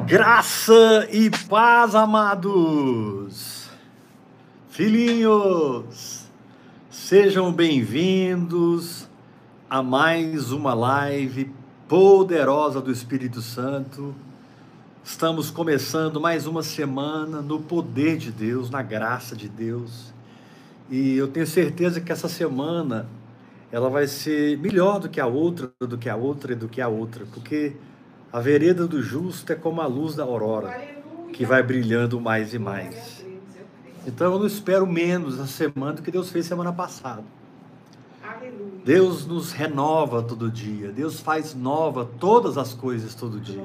Graça e paz, amados, filhinhos, sejam bem-vindos a mais uma live poderosa do Espírito Santo. Estamos começando mais uma semana no poder de Deus, na graça de Deus. E eu tenho certeza que essa semana ela vai ser melhor do que a outra, do que a outra e do que a outra, porque a vereda do justo é como a luz da aurora, que vai brilhando mais e mais. Então eu não espero menos a semana do que Deus fez semana passada. Deus nos renova todo dia. Deus faz nova todas as coisas todo dia.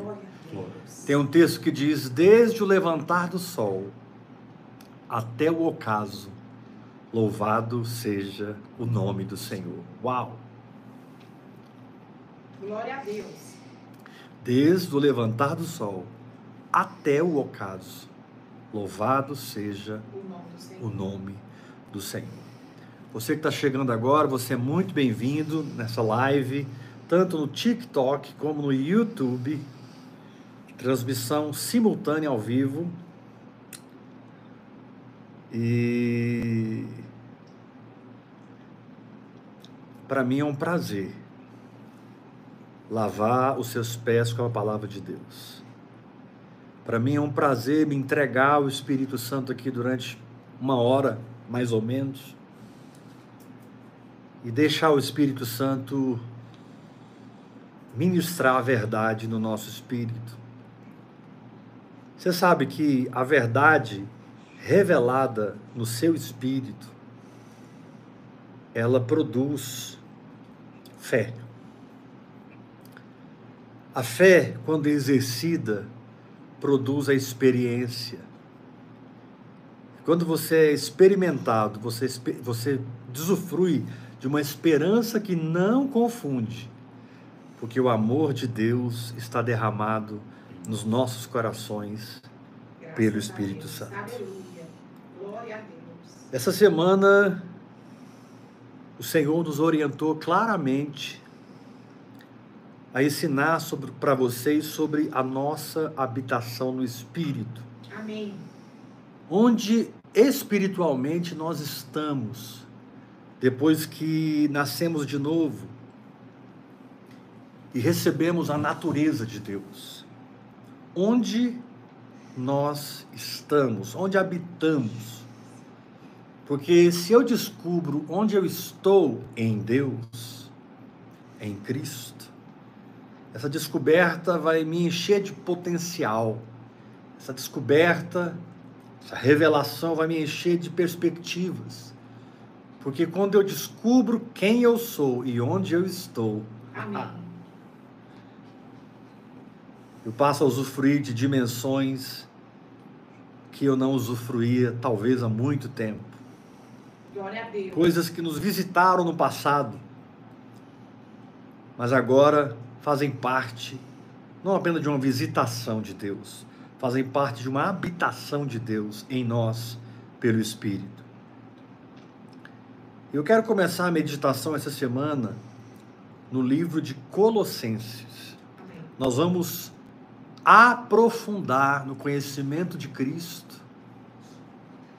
Tem um texto que diz: Desde o levantar do sol até o ocaso, louvado seja o nome do Senhor. Uau! Glória a Deus desde o levantar do sol até o ocaso. Louvado seja o nome do Senhor. Você que está chegando agora, você é muito bem-vindo nessa live, tanto no TikTok como no YouTube. Transmissão simultânea ao vivo. E para mim é um prazer lavar os seus pés com a palavra de Deus. Para mim é um prazer me entregar ao Espírito Santo aqui durante uma hora, mais ou menos, e deixar o Espírito Santo ministrar a verdade no nosso espírito. Você sabe que a verdade revelada no seu espírito, ela produz fé. A fé, quando exercida, produz a experiência. Quando você é experimentado, você, você desufrui de uma esperança que não confunde, porque o amor de Deus está derramado nos nossos corações Graças pelo Espírito Santo. Essa semana, o Senhor nos orientou claramente a ensinar para vocês sobre a nossa habitação no Espírito. Amém. Onde espiritualmente nós estamos depois que nascemos de novo e recebemos a natureza de Deus. Onde nós estamos, onde habitamos. Porque se eu descubro onde eu estou em Deus, em Cristo, essa descoberta vai me encher de potencial. Essa descoberta, essa revelação vai me encher de perspectivas. Porque quando eu descubro quem eu sou e onde eu estou, eu passo a usufruir de dimensões que eu não usufruía talvez há muito tempo. Coisas que nos visitaram no passado, mas agora fazem parte não apenas de uma visitação de Deus, fazem parte de uma habitação de Deus em nós pelo Espírito. Eu quero começar a meditação essa semana no livro de Colossenses. Nós vamos aprofundar no conhecimento de Cristo,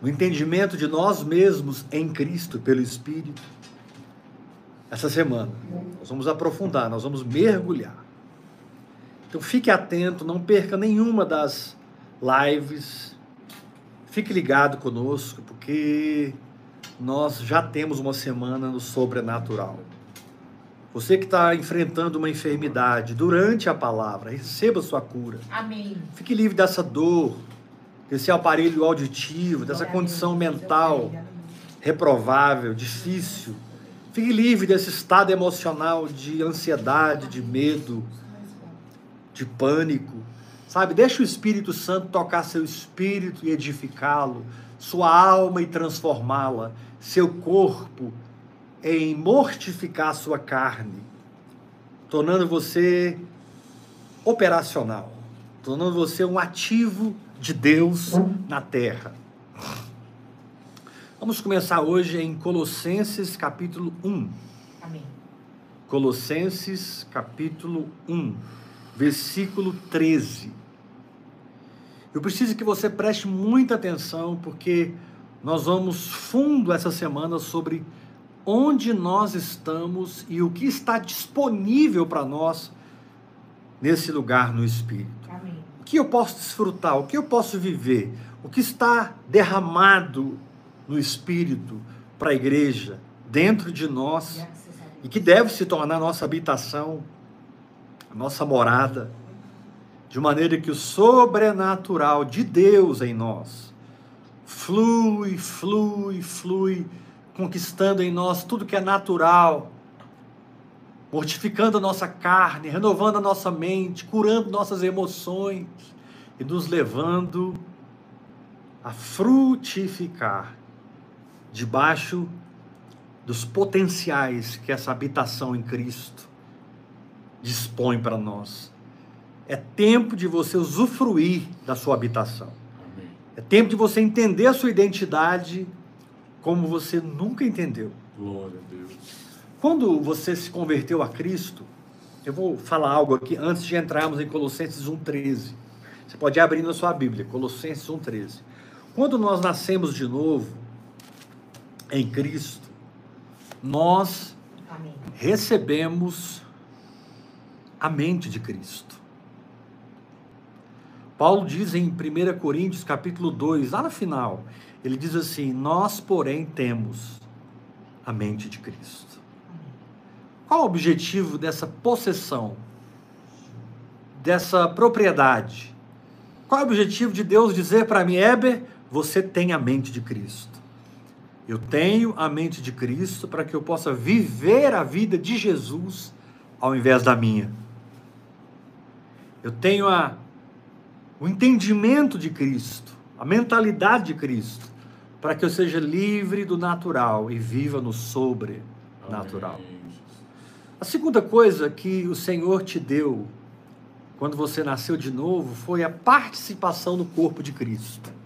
no entendimento de nós mesmos em Cristo pelo Espírito essa semana. Nós vamos aprofundar, nós vamos mergulhar. Então fique atento, não perca nenhuma das lives. Fique ligado conosco, porque nós já temos uma semana no sobrenatural. Você que está enfrentando uma enfermidade durante a palavra, receba sua cura. Amém. Fique livre dessa dor, desse aparelho auditivo, dessa condição mental reprovável, difícil Fique livre desse estado emocional de ansiedade, de medo, de pânico. Sabe, deixa o Espírito Santo tocar seu espírito e edificá-lo, sua alma e transformá-la, seu corpo em mortificar sua carne, tornando você operacional, tornando você um ativo de Deus na terra. Vamos começar hoje em Colossenses capítulo 1. Amém. Colossenses capítulo 1, versículo 13. Eu preciso que você preste muita atenção, porque nós vamos fundo essa semana sobre onde nós estamos e o que está disponível para nós nesse lugar no Espírito. Amém. O que eu posso desfrutar, o que eu posso viver, o que está derramado no Espírito para a igreja, dentro de nós, e que deve se tornar nossa habitação, a nossa morada, de maneira que o sobrenatural de Deus em nós flui, flui, flui, conquistando em nós tudo que é natural, mortificando a nossa carne, renovando a nossa mente, curando nossas emoções e nos levando a frutificar debaixo dos potenciais que essa habitação em Cristo dispõe para nós. É tempo de você usufruir da sua habitação. Amém. É tempo de você entender a sua identidade como você nunca entendeu. Glória a Deus. Quando você se converteu a Cristo, eu vou falar algo aqui antes de entrarmos em Colossenses 1,13. Você pode abrir na sua Bíblia, Colossenses 1,13. Quando nós nascemos de novo em Cristo, nós Amém. recebemos a mente de Cristo. Paulo diz em 1 Coríntios capítulo 2, lá no final, ele diz assim: Nós, porém, temos a mente de Cristo. Qual o objetivo dessa possessão, dessa propriedade? Qual é o objetivo de Deus dizer para mim, Heber, você tem a mente de Cristo? Eu tenho a mente de Cristo para que eu possa viver a vida de Jesus ao invés da minha. Eu tenho a, o entendimento de Cristo, a mentalidade de Cristo, para que eu seja livre do natural e viva no sobrenatural. A segunda coisa que o Senhor te deu quando você nasceu de novo foi a participação no corpo de Cristo.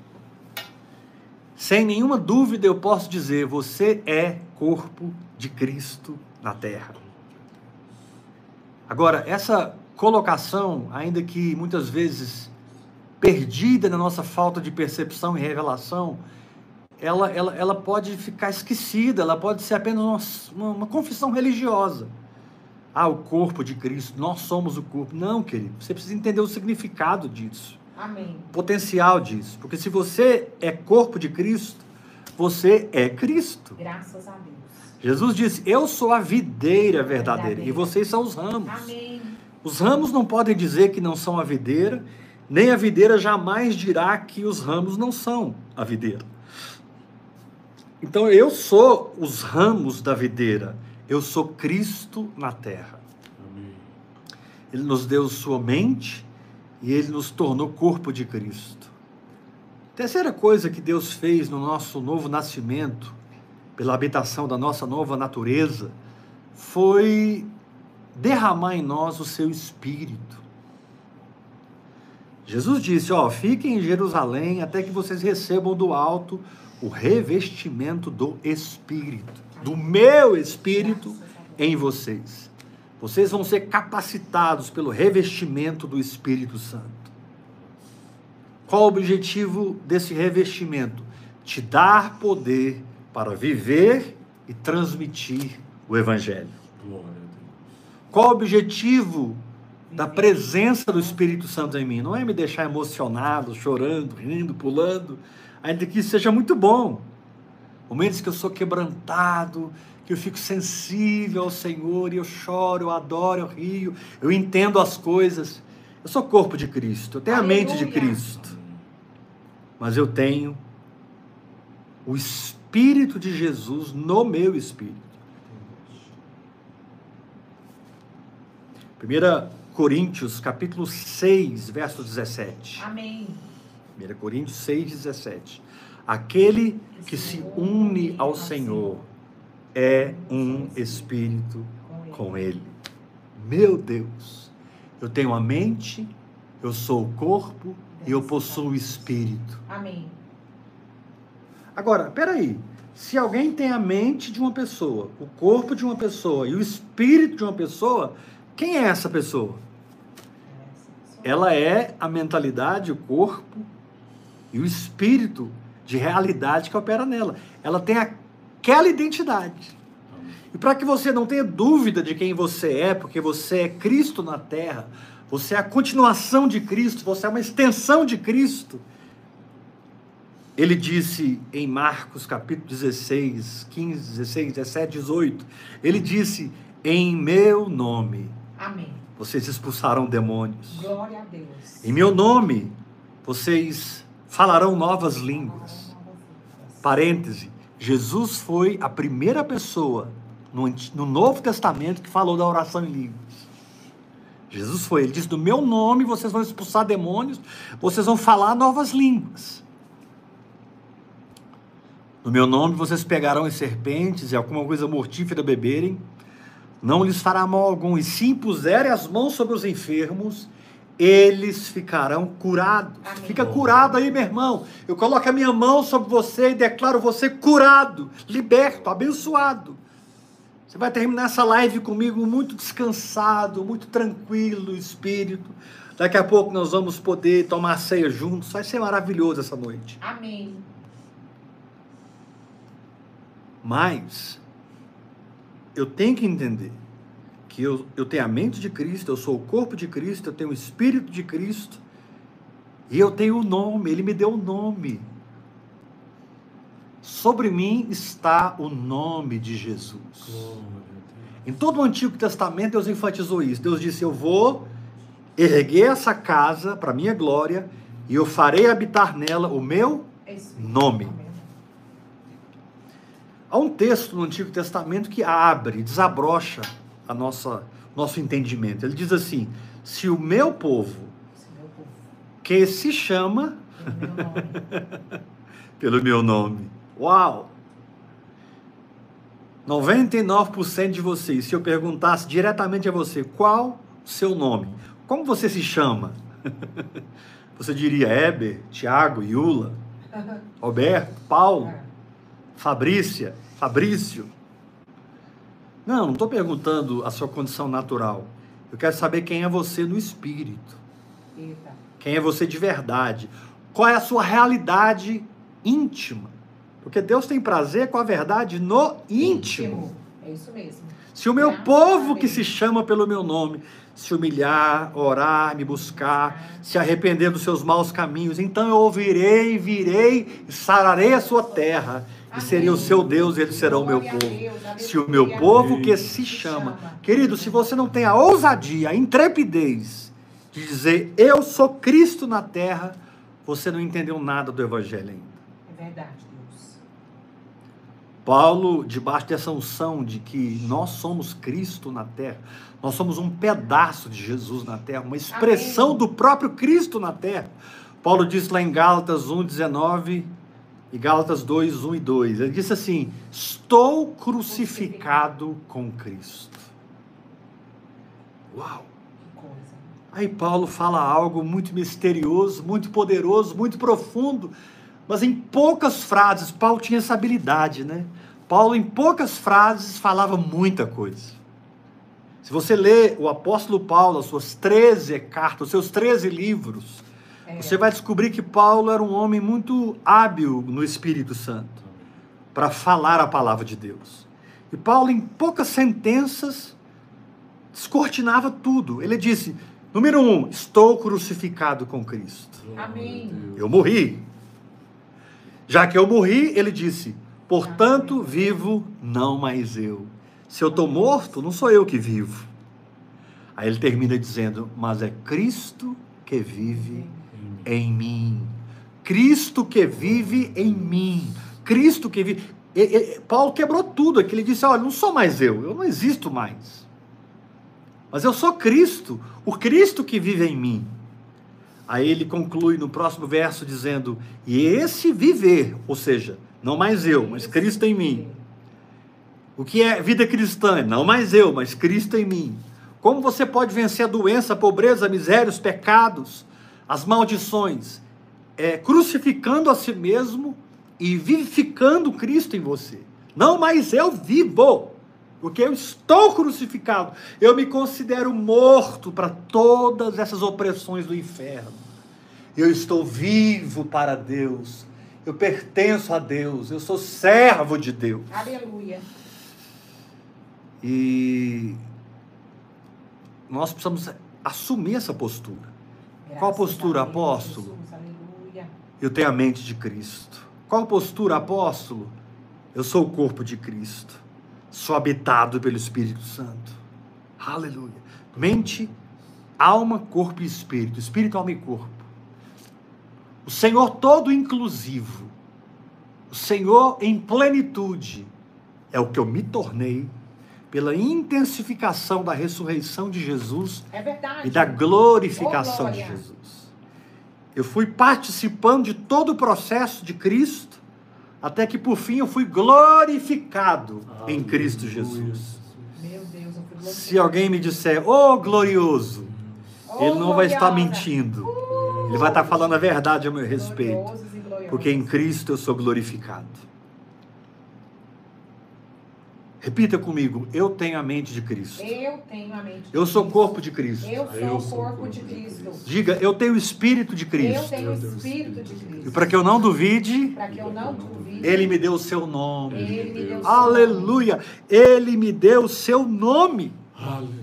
Sem nenhuma dúvida eu posso dizer, você é corpo de Cristo na terra. Agora, essa colocação, ainda que muitas vezes perdida na nossa falta de percepção e revelação, ela, ela, ela pode ficar esquecida, ela pode ser apenas uma, uma, uma confissão religiosa. Ah, o corpo de Cristo, nós somos o corpo. Não, querido, você precisa entender o significado disso, Amém. o potencial disso. Porque se você é corpo de Cristo, você é Cristo. Graças a Deus. Jesus disse: Eu sou a videira verdadeira Verdadeira. e vocês são os ramos. Amém. Os ramos não podem dizer que não são a videira, nem a videira jamais dirá que os ramos não são a videira. Então eu sou os ramos da videira, eu sou Cristo na terra. Amém. Ele nos deu sua mente e ele nos tornou corpo de Cristo. Terceira coisa que Deus fez no nosso novo nascimento, pela habitação da nossa nova natureza, foi derramar em nós o seu espírito. Jesus disse: Ó, fiquem em Jerusalém até que vocês recebam do alto o revestimento do Espírito, do meu Espírito em vocês. Vocês vão ser capacitados pelo revestimento do Espírito Santo. Qual o objetivo desse revestimento? Te dar poder para viver e transmitir o Evangelho. Qual o objetivo da presença do Espírito Santo em mim? Não é me deixar emocionado, chorando, rindo, pulando, ainda que isso seja muito bom. Momentos que eu sou quebrantado, que eu fico sensível ao Senhor e eu choro, eu adoro, eu rio, eu entendo as coisas. Eu sou corpo de Cristo, eu tenho a mente de Aleluia. Cristo, mas eu tenho o Espírito de Jesus no meu espírito. 1 Coríntios, capítulo 6, verso 17. Amém. 1 Coríntios 6, 17. Aquele que se une ao Senhor é um espírito com Ele. Meu Deus, eu tenho a mente, eu sou o corpo e eu possuo o espírito. Amém. Agora, peraí. Se alguém tem a mente de uma pessoa, o corpo de uma pessoa e o espírito de uma pessoa, quem é essa pessoa? Ela é a mentalidade, o corpo e o espírito de realidade que opera nela. Ela tem aquela identidade. E para que você não tenha dúvida de quem você é, porque você é Cristo na terra, você é a continuação de Cristo, você é uma extensão de Cristo. Ele disse em Marcos capítulo 16, 15, 16, 17, 18, ele disse: Em meu nome. Amém. Vocês expulsarão demônios. Glória a Deus. Em meu nome, vocês falarão novas línguas. Parêntese: Jesus foi a primeira pessoa no, no Novo Testamento que falou da oração em línguas. Jesus foi, ele disse: No meu nome vocês vão expulsar demônios, vocês vão falar novas línguas. No meu nome vocês pegarão as serpentes e alguma coisa mortífera beberem, não lhes fará mal algum, e se impuserem as mãos sobre os enfermos, eles ficarão curados. Amém. Fica curado aí, meu irmão. Eu coloco a minha mão sobre você e declaro você curado, liberto, abençoado. Você vai terminar essa live comigo muito descansado, muito tranquilo, espírito. Daqui a pouco nós vamos poder tomar ceia juntos. Vai ser maravilhoso essa noite. Amém. Mas eu tenho que entender que eu, eu tenho a mente de Cristo, eu sou o corpo de Cristo, eu tenho o Espírito de Cristo, e eu tenho o nome, Ele me deu o nome. Sobre mim está o nome de Jesus. Em todo o Antigo Testamento, Deus enfatizou isso. Deus disse: Eu vou erguer essa casa para minha glória e eu farei habitar nela o meu nome. Há um texto no Antigo Testamento que abre, desabrocha a nossa nosso entendimento. Ele diz assim: se o meu povo, que se chama pelo meu nome. Uau! 99% de vocês, se eu perguntasse diretamente a você qual o seu nome, como você se chama? Você diria Heber, Tiago, Yula, Roberto, Paulo, é. Fabrícia, Fabrício. Não, não estou perguntando a sua condição natural. Eu quero saber quem é você no espírito. Eita. Quem é você de verdade. Qual é a sua realidade íntima. Porque Deus tem prazer com a verdade no íntimo. É isso mesmo. Se o meu povo que se chama pelo meu nome se humilhar, orar, me buscar, se arrepender dos seus maus caminhos, então eu ouvirei, virei e sararei a sua terra e seria o seu Deus, e eles serão o meu povo. Se o meu povo que se chama. Querido, se você não tem a ousadia, a intrepidez de dizer eu sou Cristo na terra, você não entendeu nada do Evangelho ainda. É verdade. Paulo, debaixo dessa unção de que nós somos Cristo na terra, nós somos um pedaço de Jesus na terra, uma expressão Amém. do próprio Cristo na terra. Paulo diz lá em Gálatas 1,19 e Gálatas 2, 1 e 2. Ele disse assim: Estou crucificado com Cristo. Uau! Aí Paulo fala algo muito misterioso, muito poderoso, muito profundo, mas em poucas frases, Paulo tinha essa habilidade, né? Paulo, em poucas frases, falava muita coisa. Se você lê o apóstolo Paulo, as suas 13 cartas, os seus 13 livros, é. Você vai descobrir que Paulo era um homem muito hábil no Espírito Santo para falar a palavra de Deus. E Paulo, em poucas sentenças, descortinava tudo. Ele disse: número um, estou crucificado com Cristo. Amém. Eu morri. Já que eu morri, ele disse: portanto, vivo não mais eu. Se eu estou morto, não sou eu que vivo. Aí ele termina dizendo: mas é Cristo que vive em mim. Cristo que vive em mim. Cristo que vive. E, e, Paulo quebrou tudo aqui. Ele disse: Olha, não sou mais eu, eu não existo mais. Mas eu sou Cristo, o Cristo que vive em mim. Aí ele conclui no próximo verso dizendo: E esse viver, ou seja, não mais eu, mas Cristo em mim. O que é vida cristã? Não mais eu, mas Cristo em mim. Como você pode vencer a doença, a pobreza, a miséria, os pecados? as maldições, é, crucificando a si mesmo e vivificando Cristo em você. Não mais eu vivo, porque eu estou crucificado. Eu me considero morto para todas essas opressões do inferno. Eu estou vivo para Deus. Eu pertenço a Deus. Eu sou servo de Deus. Aleluia. E nós precisamos assumir essa postura. Qual Graças postura, a Deus, apóstolo? Jesus. Eu tenho a mente de Cristo. Qual postura, apóstolo? Eu sou o corpo de Cristo. Sou habitado pelo Espírito Santo. Aleluia. Mente, alma, corpo e espírito. Espírito, alma e corpo. O Senhor todo inclusivo. O Senhor em plenitude. É o que eu me tornei pela intensificação da ressurreição de Jesus É e da glorificação Oh, de. Jesus. Eu fui participando de todo o processo de Cristo, até que por fim eu fui glorificado em Cristo Jesus. Meu Deus, eu fui glorificado. Se alguém me disser, ô glorioso, Oh, ele não vai estar gloriosa. mentindo. Ele vai estar falando a verdade a meu respeito. Porque em Cristo eu sou glorificado. Repita comigo, eu tenho a mente de Cristo. Eu tenho a mente de Eu sou Cristo. corpo de Cristo. Eu sou Eu o corpo corpo de de Cristo. Diga, eu tenho o Espírito de Cristo. o Eu tenho o Espírito de Espírito de Cristo. E para que eu não duvide, Para que eu não duvide. Ele me deu o seu nome. Ele Aleluia! Ele me deu o seu nome. Aleluia.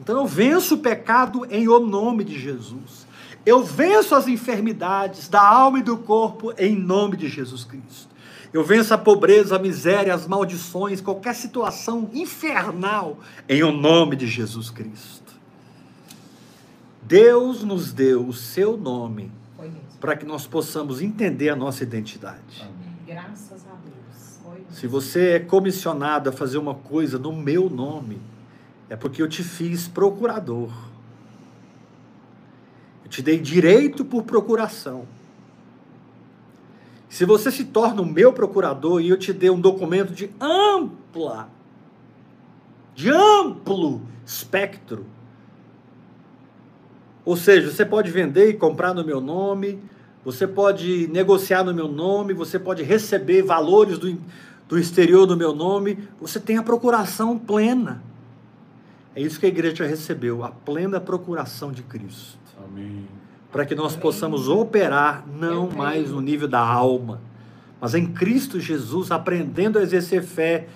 Então eu venço o pecado em o nome de Jesus. Eu venço as enfermidades da alma e do corpo em nome de Jesus Cristo. Eu venço a pobreza, a miséria, as maldições, qualquer situação infernal em o nome de Jesus Cristo. Deus nos deu o seu nome. Para que nós possamos entender a nossa identidade. Graças a Deus. Se você é comissionado a fazer uma coisa no meu nome, é porque eu te fiz procurador. Eu te dei direito por procuração. Se você se torna o meu procurador e eu te dei um documento de ampla, de amplo espectro, ou seja, você pode vender e comprar no meu nome, você pode negociar no meu nome, você pode receber valores do, do exterior no meu nome, você tem a procuração plena. É isso que a igreja recebeu, a plena procuração de Cristo. Amém. Para que nós possamos operar não mais no nível da alma, mas em Cristo Jesus, aprendendo a exercer fé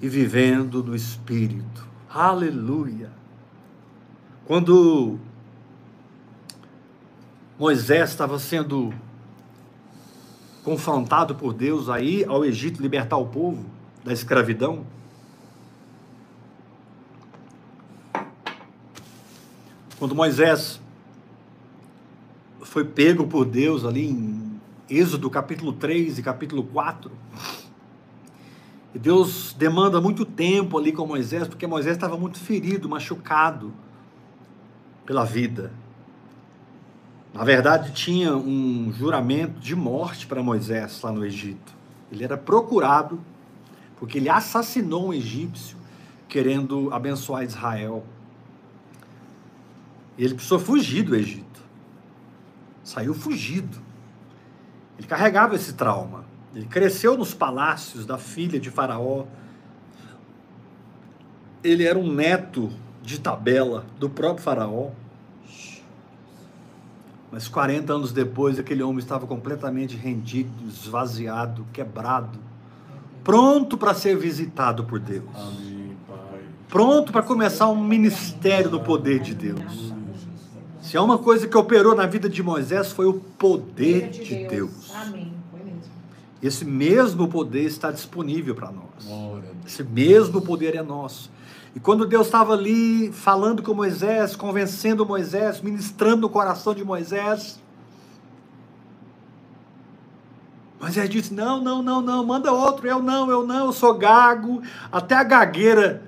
e vivendo no Espírito. Aleluia! Quando Moisés estava sendo confrontado por Deus aí ao Egito libertar o povo da escravidão, quando Moisés foi pego por Deus ali em Êxodo capítulo 3 e capítulo 4, e Deus demanda muito tempo ali com Moisés, porque Moisés estava muito ferido, machucado pela vida. Na verdade, tinha um juramento de morte para Moisés lá no Egito. Ele era procurado porque ele assassinou um egípcio querendo abençoar Israel. Ele precisou fugir do Egito. Saiu fugido. Ele carregava esse trauma. Ele cresceu nos palácios da filha de Faraó. Ele era um neto de tabela do próprio Faraó. Mas 40 anos depois, aquele homem estava completamente rendido, esvaziado, quebrado, pronto para ser visitado por Deus, pronto para começar um ministério no poder de Deus. Se há uma coisa que operou na vida de Moisés foi o poder de Deus. Esse mesmo poder está disponível para nós. Esse mesmo poder é nosso. E quando Deus estava ali falando com Moisés, convencendo Moisés, ministrando no coração de Moisés, Moisés disse: Não, não, não, não, manda outro, eu não, eu não, eu sou gago. Até a gagueira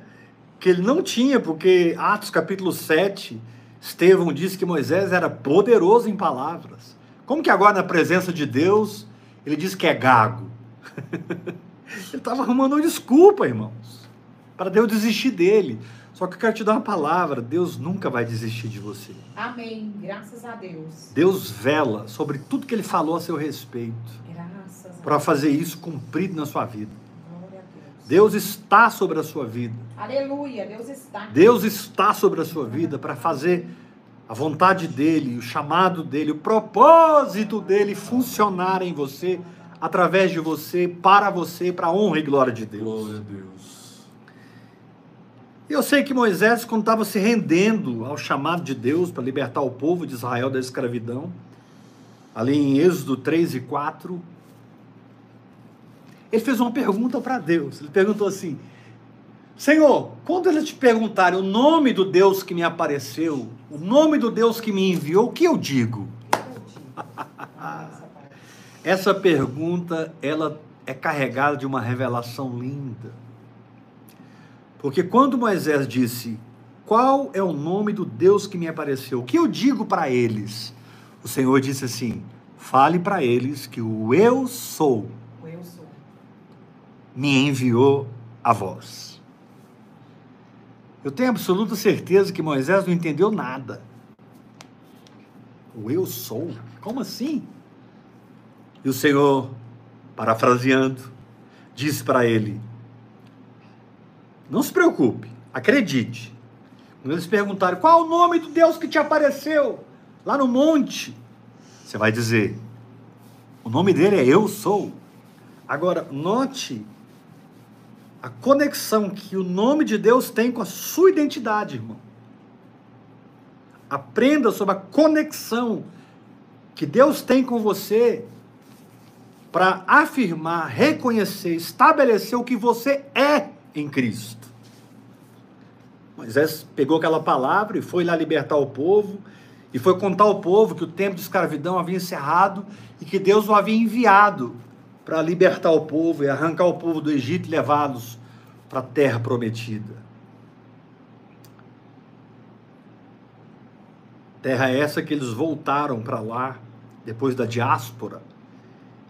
que ele não tinha, porque Atos capítulo 7, Estevão disse que Moisés era poderoso em palavras. Como que agora, na presença de Deus, ele diz que é gago? ele estava arrumando uma desculpa, irmãos, para Deus desistir dele. Só que eu quero te dar uma palavra: Deus nunca vai desistir de você. Amém. Graças a Deus. Deus vela sobre tudo que ele falou a seu respeito, Graças a para fazer isso cumprido na sua vida. Glória a Deus. Deus está sobre a sua vida. Aleluia. Deus está. Deus está sobre a sua vida para fazer a vontade dele, o chamado dele, o propósito dele funcionar em você, através de você, para você, para a honra e glória de Deus. Glória a Deus. Eu sei que Moisés, quando estava se rendendo ao chamado de Deus para libertar o povo de Israel da escravidão, ali em Êxodo 3 e 4, ele fez uma pergunta para Deus. Ele perguntou assim: Senhor, quando eles te perguntarem o nome do Deus que me apareceu, o nome do Deus que me enviou, o que eu digo? Essa pergunta, ela é carregada de uma revelação linda. Porque quando Moisés disse: "Qual é o nome do Deus que me apareceu?", o que eu digo para eles? O Senhor disse assim: "Fale para eles que o eu sou O eu sou. me enviou a vós. Eu tenho absoluta certeza que Moisés não entendeu nada. O eu sou? Como assim? E o Senhor, parafraseando, disse para ele: Não se preocupe, acredite. Quando eles perguntarem qual o nome do Deus que te apareceu lá no monte, você vai dizer: O nome dele é Eu Sou. Agora, note a conexão que o nome de Deus tem com a sua identidade, irmão. Aprenda sobre a conexão que Deus tem com você para afirmar, reconhecer, estabelecer o que você é em Cristo. Moisés pegou aquela palavra e foi lá libertar o povo, e foi contar ao povo que o tempo de escravidão havia encerrado e que Deus o havia enviado para libertar o povo e arrancar o povo do Egito e levá-los para a terra prometida. Terra essa que eles voltaram para lá depois da diáspora.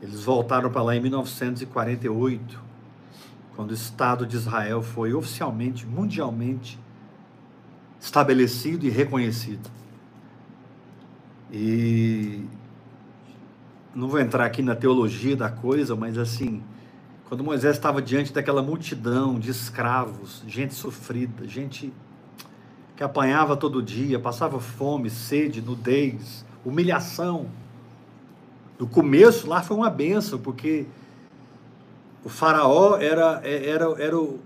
Eles voltaram para lá em 1948, quando o Estado de Israel foi oficialmente, mundialmente estabelecido e reconhecido. E não vou entrar aqui na teologia da coisa, mas assim, quando Moisés estava diante daquela multidão de escravos, gente sofrida, gente que apanhava todo dia, passava fome, sede, nudez, humilhação. No começo lá foi uma benção, porque o faraó era, era, era o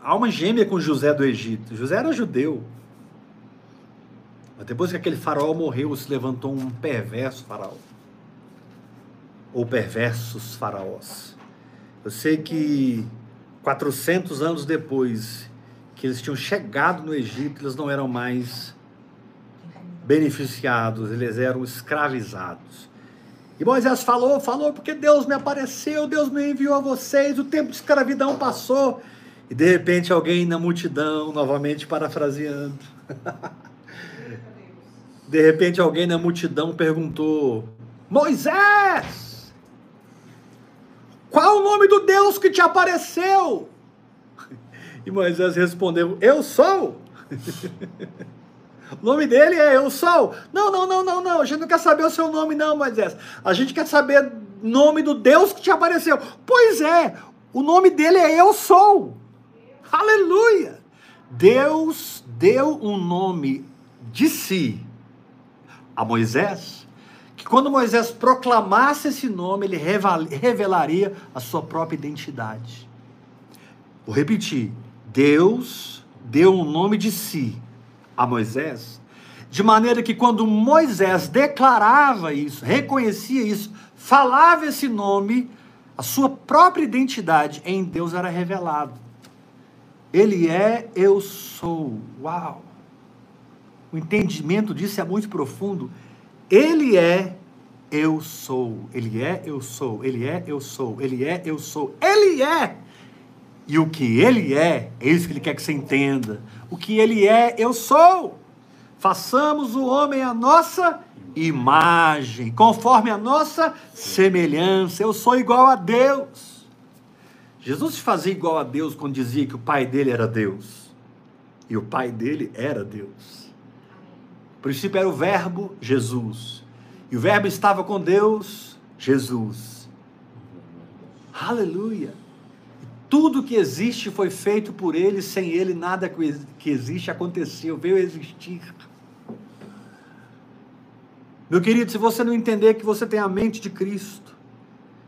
alma gêmea com José do Egito. José era judeu. Mas depois que aquele faraó morreu, se levantou um perverso faraó. Ou perversos faraós. Eu sei que 400 anos depois que eles tinham chegado no Egito, eles não eram mais beneficiados, eles eram escravizados. E Moisés falou, falou, porque Deus me apareceu, Deus me enviou a vocês, o tempo de escravidão passou. E de repente alguém na multidão, novamente parafraseando, de repente alguém na multidão perguntou: Moisés, qual o nome do Deus que te apareceu? E Moisés respondeu: Eu sou. O nome dele é Eu Sou. Não, não, não, não, não. A gente não quer saber o seu nome, não, Moisés. A gente quer saber o nome do Deus que te apareceu. Pois é, o nome dele é Eu Sou. Aleluia! Deus deu um nome de si a Moisés, que quando Moisés proclamasse esse nome, ele revelaria a sua própria identidade. Vou repetir: Deus deu um nome de si a Moisés, de maneira que quando Moisés declarava isso, reconhecia isso, falava esse nome, a sua própria identidade em Deus era revelada. Ele é eu sou. Uau! O entendimento disso é muito profundo. Ele é eu sou. Ele é eu sou. Ele é eu sou. Ele é eu sou. Ele é. E o que ele é, é isso que ele quer que você entenda. O que ele é, eu sou. Façamos o homem a nossa imagem, conforme a nossa semelhança. Eu sou igual a Deus. Jesus se fazia igual a Deus quando dizia que o pai dele era Deus. E o pai dele era Deus. O princípio era o Verbo, Jesus. E o Verbo estava com Deus, Jesus. Aleluia. Tudo que existe foi feito por ele, sem ele nada que existe aconteceu, veio existir. Meu querido, se você não entender que você tem a mente de Cristo,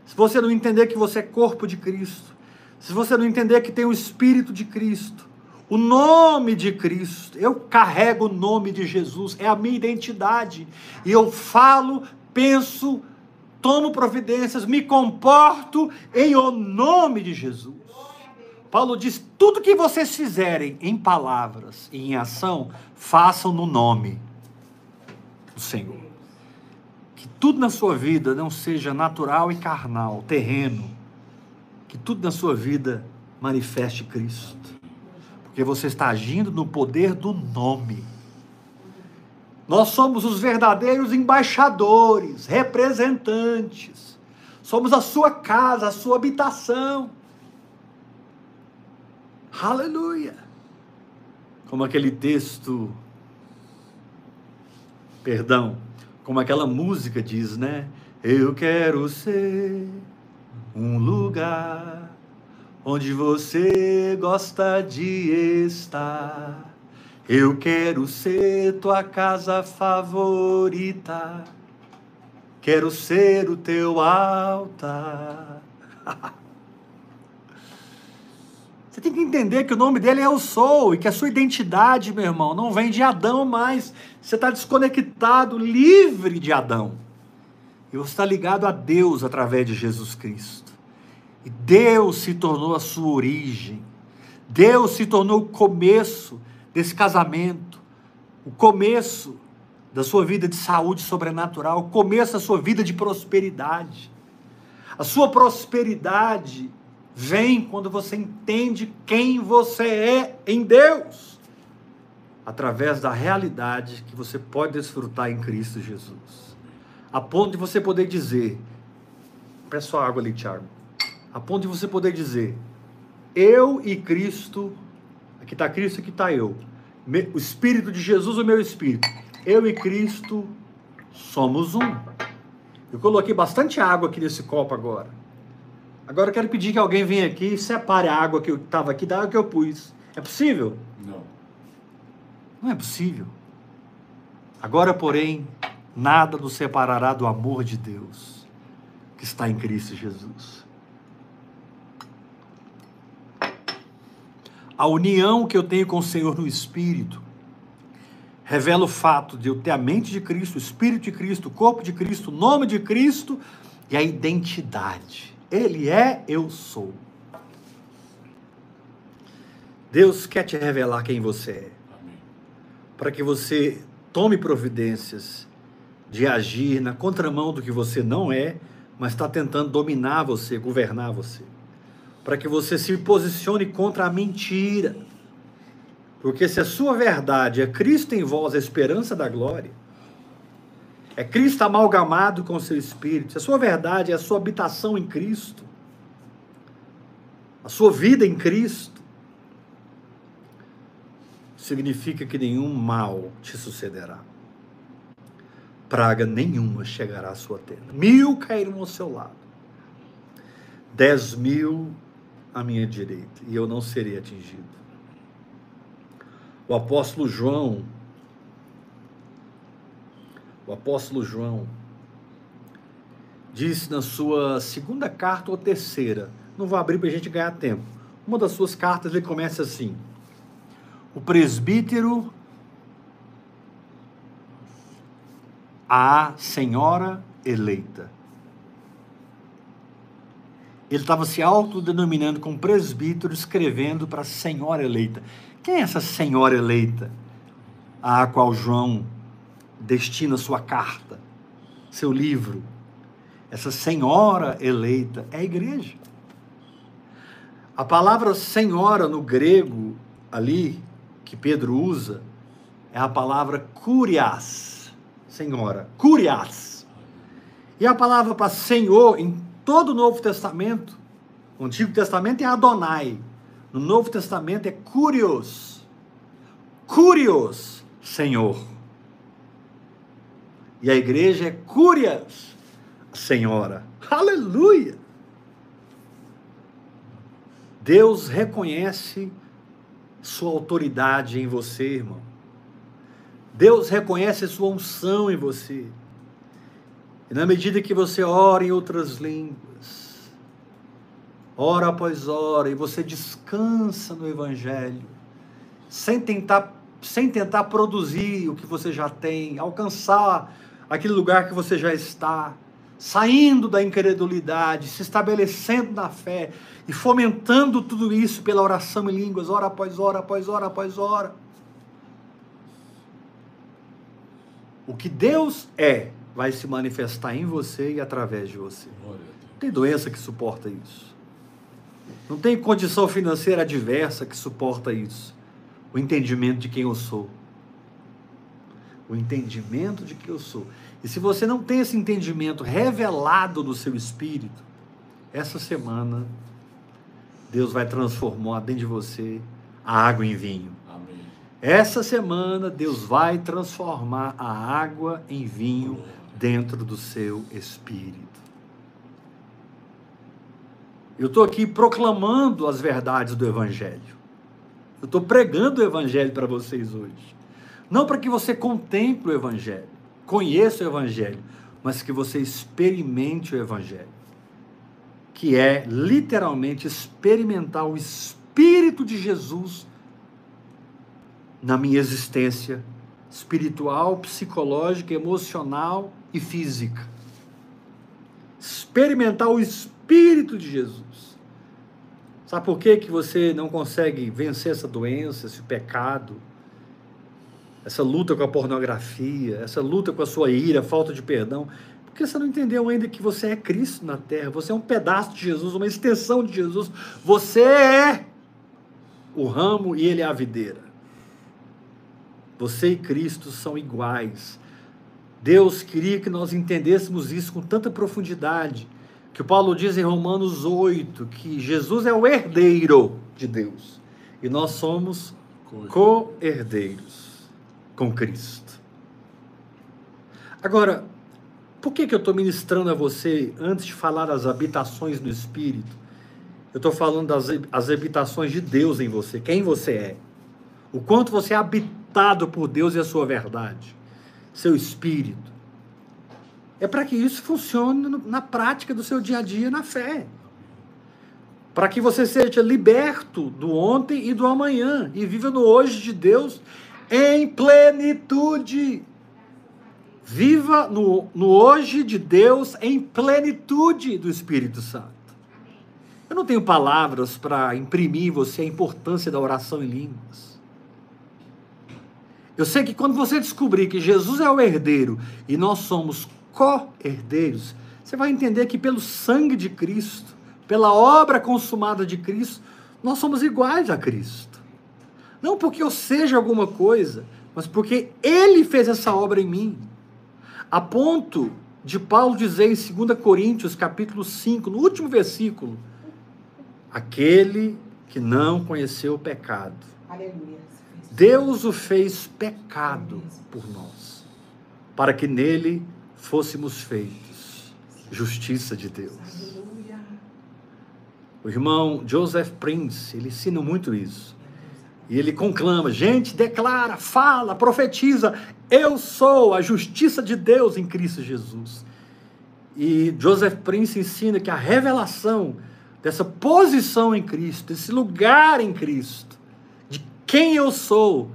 se você não entender que você é corpo de Cristo, se você não entender que tem o Espírito de Cristo, o nome de Cristo, eu carrego o nome de Jesus, é a minha identidade, e eu falo, penso, tomo providências, me comporto em o nome de Jesus. Paulo diz: tudo que vocês fizerem em palavras e em ação, façam no nome do Senhor. Que tudo na sua vida não seja natural e carnal, terreno. Que tudo na sua vida manifeste Cristo. Porque você está agindo no poder do nome. Nós somos os verdadeiros embaixadores, representantes. Somos a sua casa, a sua habitação. Aleluia! Como aquele texto, perdão, como aquela música diz, né? Eu quero ser um lugar onde você gosta de estar. Eu quero ser tua casa favorita. Quero ser o teu altar. Você tem que entender que o nome dele é Eu Sou e que a sua identidade, meu irmão, não vem de Adão mais. Você está desconectado, livre de Adão. E você está ligado a Deus através de Jesus Cristo. E Deus se tornou a sua origem. Deus se tornou o começo desse casamento, o começo da sua vida de saúde sobrenatural, o começo da sua vida de prosperidade. A sua prosperidade vem quando você entende quem você é em Deus, através da realidade que você pode desfrutar em Cristo Jesus. A ponto de você poder dizer, peço água ali, Tiago, a ponto de você poder dizer, eu e Cristo Aqui está Cristo, aqui está eu. O Espírito de Jesus, o meu Espírito. Eu e Cristo somos um. Eu coloquei bastante água aqui nesse copo agora. Agora eu quero pedir que alguém venha aqui e separe a água que eu estava aqui da água que eu pus. É possível? Não. Não é possível. Agora, porém, nada nos separará do amor de Deus que está em Cristo Jesus. A união que eu tenho com o Senhor no Espírito revela o fato de eu ter a mente de Cristo, o Espírito de Cristo, o corpo de Cristo, o nome de Cristo e a identidade. Ele é, eu sou. Deus quer te revelar quem você é. Para que você tome providências de agir na contramão do que você não é, mas está tentando dominar você, governar você para que você se posicione contra a mentira. Porque se a sua verdade é Cristo em vós, a esperança da glória, é Cristo amalgamado com o seu espírito, se a sua verdade é a sua habitação em Cristo, a sua vida em Cristo, significa que nenhum mal te sucederá. Praga nenhuma chegará à sua tenda. Mil cairão ao seu lado, dez mil à minha direita, e eu não serei atingido. O apóstolo João, o apóstolo João, disse na sua segunda carta ou terceira, não vou abrir para a gente ganhar tempo. Uma das suas cartas ele começa assim: O presbítero, a senhora eleita ele estava se autodenominando como presbítero, escrevendo para a senhora eleita. Quem é essa senhora eleita a qual João destina sua carta, seu livro? Essa senhora eleita é a igreja. A palavra senhora no grego ali, que Pedro usa, é a palavra curias, senhora, curias. E a palavra para senhor, em todo o Novo Testamento, o Antigo Testamento é Adonai, no Novo Testamento é Curios. Curios, Senhor. E a igreja é Curias, Senhora. Aleluia! Deus reconhece sua autoridade em você, irmão. Deus reconhece sua unção em você. E na medida que você ora em outras línguas, hora após hora, e você descansa no Evangelho, sem tentar, sem tentar produzir o que você já tem, alcançar aquele lugar que você já está, saindo da incredulidade, se estabelecendo na fé e fomentando tudo isso pela oração em línguas, hora após hora, após hora, após hora. O que Deus é vai se manifestar em você e através de você. Não tem doença que suporta isso. Não tem condição financeira adversa que suporta isso. O entendimento de quem eu sou. O entendimento de quem eu sou. E se você não tem esse entendimento revelado no seu espírito, essa semana Deus vai transformar dentro de você a água em vinho. Amém. Essa semana Deus vai transformar a água em vinho dentro do seu espírito. Eu estou aqui proclamando as verdades do Evangelho. Eu estou pregando o Evangelho para vocês hoje. Não para que você contemple o Evangelho, conheça o Evangelho, mas que você experimente o Evangelho, que é literalmente experimentar o Espírito de Jesus na minha existência espiritual, psicológica, emocional e física. Experimentar o Espírito de Jesus. Sabe por que, que você não consegue vencer essa doença, esse pecado? Essa luta com a pornografia, essa luta com a sua ira, falta de perdão, porque você não entendeu ainda que você é Cristo na terra, você é um pedaço de Jesus, uma extensão de Jesus, você é o ramo e ele é a videira. Você e Cristo são iguais. Deus queria que nós entendêssemos isso com tanta profundidade, que o Paulo diz em Romanos 8 que Jesus é o herdeiro de Deus e nós somos co-herdeiros com Cristo. Agora, por que, que eu estou ministrando a você antes de falar das habitações do Espírito? Eu estou falando das as habitações de Deus em você, quem você é, o quanto você é habitado por Deus e a sua verdade, seu Espírito. É para que isso funcione na prática do seu dia a dia na fé. Para que você seja liberto do ontem e do amanhã e viva no hoje de Deus em plenitude. Viva no, no hoje de Deus em plenitude do Espírito Santo. Eu não tenho palavras para imprimir em você a importância da oração em línguas. Eu sei que quando você descobrir que Jesus é o herdeiro e nós somos co-herdeiros, você vai entender que pelo sangue de Cristo, pela obra consumada de Cristo, nós somos iguais a Cristo. Não porque eu seja alguma coisa, mas porque Ele fez essa obra em mim. A ponto de Paulo dizer em 2 Coríntios, capítulo 5, no último versículo, aquele que não conheceu o pecado. Aleluia. Deus o fez pecado por nós, para que nele fôssemos feitos justiça de Deus. O irmão Joseph Prince, ele ensina muito isso. E ele conclama: gente, declara, fala, profetiza, eu sou a justiça de Deus em Cristo Jesus. E Joseph Prince ensina que a revelação dessa posição em Cristo, desse lugar em Cristo, de quem eu sou,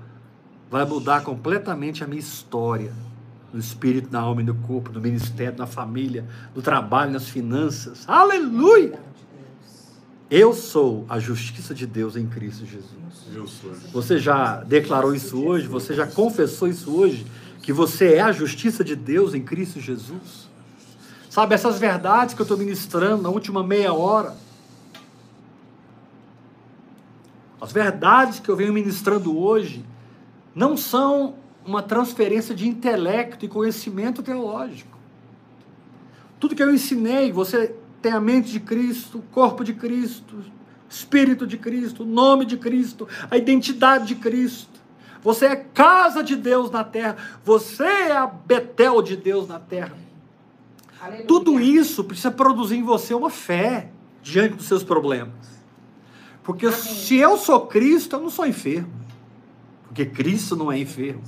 vai mudar completamente a minha história, no espírito, na alma e no corpo, no ministério, na família, no trabalho, nas finanças. Aleluia! Eu sou a justiça de Deus em Cristo Jesus. Você já declarou isso hoje? Você já confessou isso hoje? Que você é a justiça de Deus em Cristo Jesus? Sabe, essas verdades que eu estou ministrando na última meia hora, as verdades que eu venho ministrando hoje, não são uma transferência de intelecto e conhecimento teológico. Tudo que eu ensinei, você tem a mente de Cristo, o corpo de Cristo, Espírito de Cristo, o nome de Cristo, a identidade de Cristo. Você é casa de Deus na terra. Você é a Betel de Deus na terra. Aleluia. Tudo isso precisa produzir em você uma fé diante dos seus problemas. Porque Amém. se eu sou Cristo, eu não sou enfermo. Porque Cristo não é enfermo.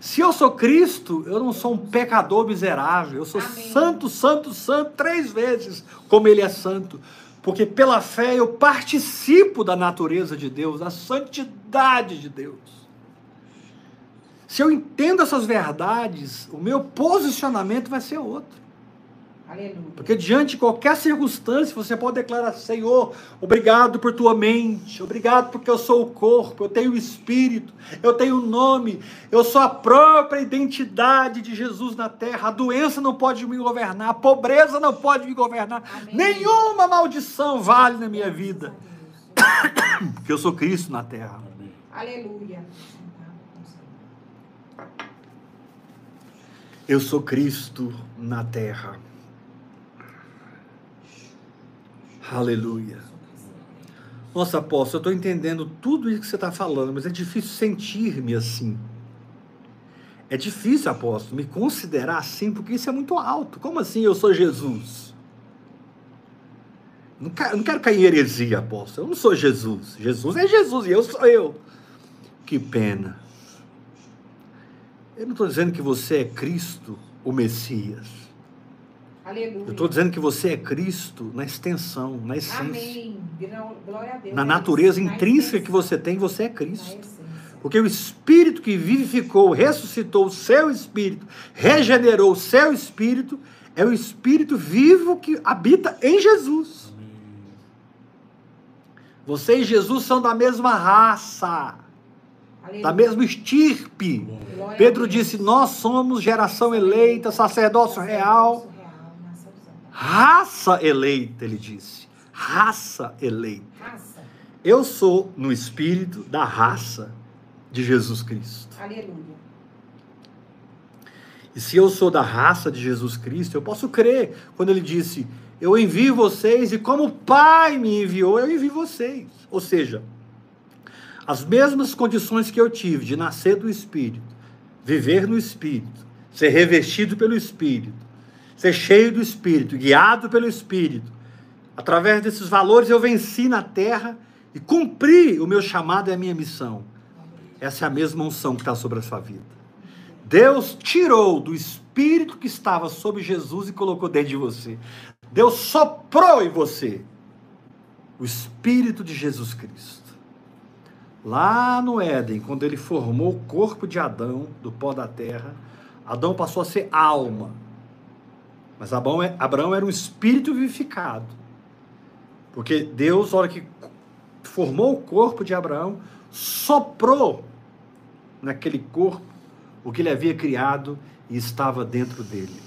Se eu sou Cristo, eu não sou um pecador miserável. Eu sou Amém. santo, santo, santo, três vezes como Ele é santo. Porque pela fé eu participo da natureza de Deus, da santidade de Deus. Se eu entendo essas verdades, o meu posicionamento vai ser outro. Aleluia. Porque diante de qualquer circunstância, você pode declarar: Senhor, obrigado por tua mente, obrigado porque eu sou o corpo, eu tenho o espírito, eu tenho o nome, eu sou a própria identidade de Jesus na terra. A doença não pode me governar, a pobreza não pode me governar, Amém. nenhuma maldição vale na minha vida, porque eu sou Cristo na terra. Aleluia. Eu sou Cristo na terra. Aleluia. Nossa, apóstolo, eu estou entendendo tudo isso que você está falando, mas é difícil sentir-me assim. É difícil, apóstolo, me considerar assim, porque isso é muito alto. Como assim eu sou Jesus? Não quero, não quero cair em heresia, apóstolo. Eu não sou Jesus. Jesus é Jesus e eu sou eu. Que pena. Eu não estou dizendo que você é Cristo, o Messias. Aleluia. Eu estou dizendo que você é Cristo na extensão, na essência. Deus. Na natureza na intrínseca que você tem, você é Cristo. Porque o Espírito que vivificou, ressuscitou o seu Espírito, regenerou o seu Espírito, é o Espírito vivo que habita em Jesus. Você e Jesus são da mesma raça, Aleluia. da mesma estirpe. Pedro disse: Nós somos geração eleita, sacerdócio real, Sacerdócio real, nação santa. Raça eleita, ele disse. Raça eleita. Raça. Eu sou no espírito da raça de Jesus Cristo. Aleluia. E se eu sou da raça de Jesus Cristo, eu posso crer quando ele disse: Eu envio vocês e como o Pai me enviou, eu envio vocês. Ou seja, as mesmas condições que eu tive de nascer do Espírito, viver no Espírito, ser revestido pelo Espírito, ser cheio do Espírito, guiado pelo Espírito, através desses valores eu venci na terra e cumpri o meu chamado e a minha missão. Essa é a mesma unção que está sobre a sua vida. Deus tirou do espírito que estava sobre Jesus e colocou dentro de você. Deus soprou em você o espírito de Jesus Cristo. Lá no Éden, quando ele formou o corpo de Adão do pó da terra, Adão passou a ser alma. Mas Abraão, é- Abraão era um espírito vivificado. Porque Deus, na hora que formou o corpo de Abraão, soprou naquele corpo o que ele havia criado e estava dentro dele.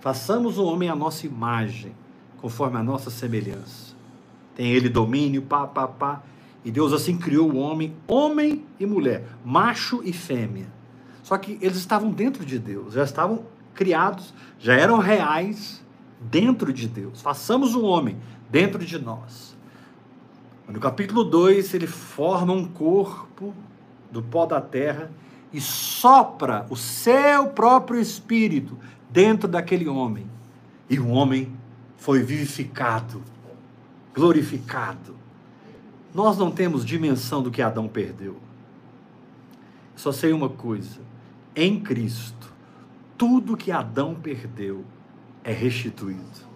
Façamos o homem à nossa imagem, conforme a nossa semelhança. Tem ele domínio, pá, pá, pá. E Deus assim criou o homem, homem e mulher, macho e fêmea. Só que eles estavam dentro de Deus, já estavam criados, já eram reais dentro de Deus. Façamos o homem dentro de nós. No capítulo 2, ele forma um corpo do pó da terra e sopra o seu próprio espírito dentro daquele homem. E o homem foi vivificado, glorificado. Nós não temos dimensão do que Adão perdeu. Só sei uma coisa: em Cristo, tudo que Adão perdeu é restituído.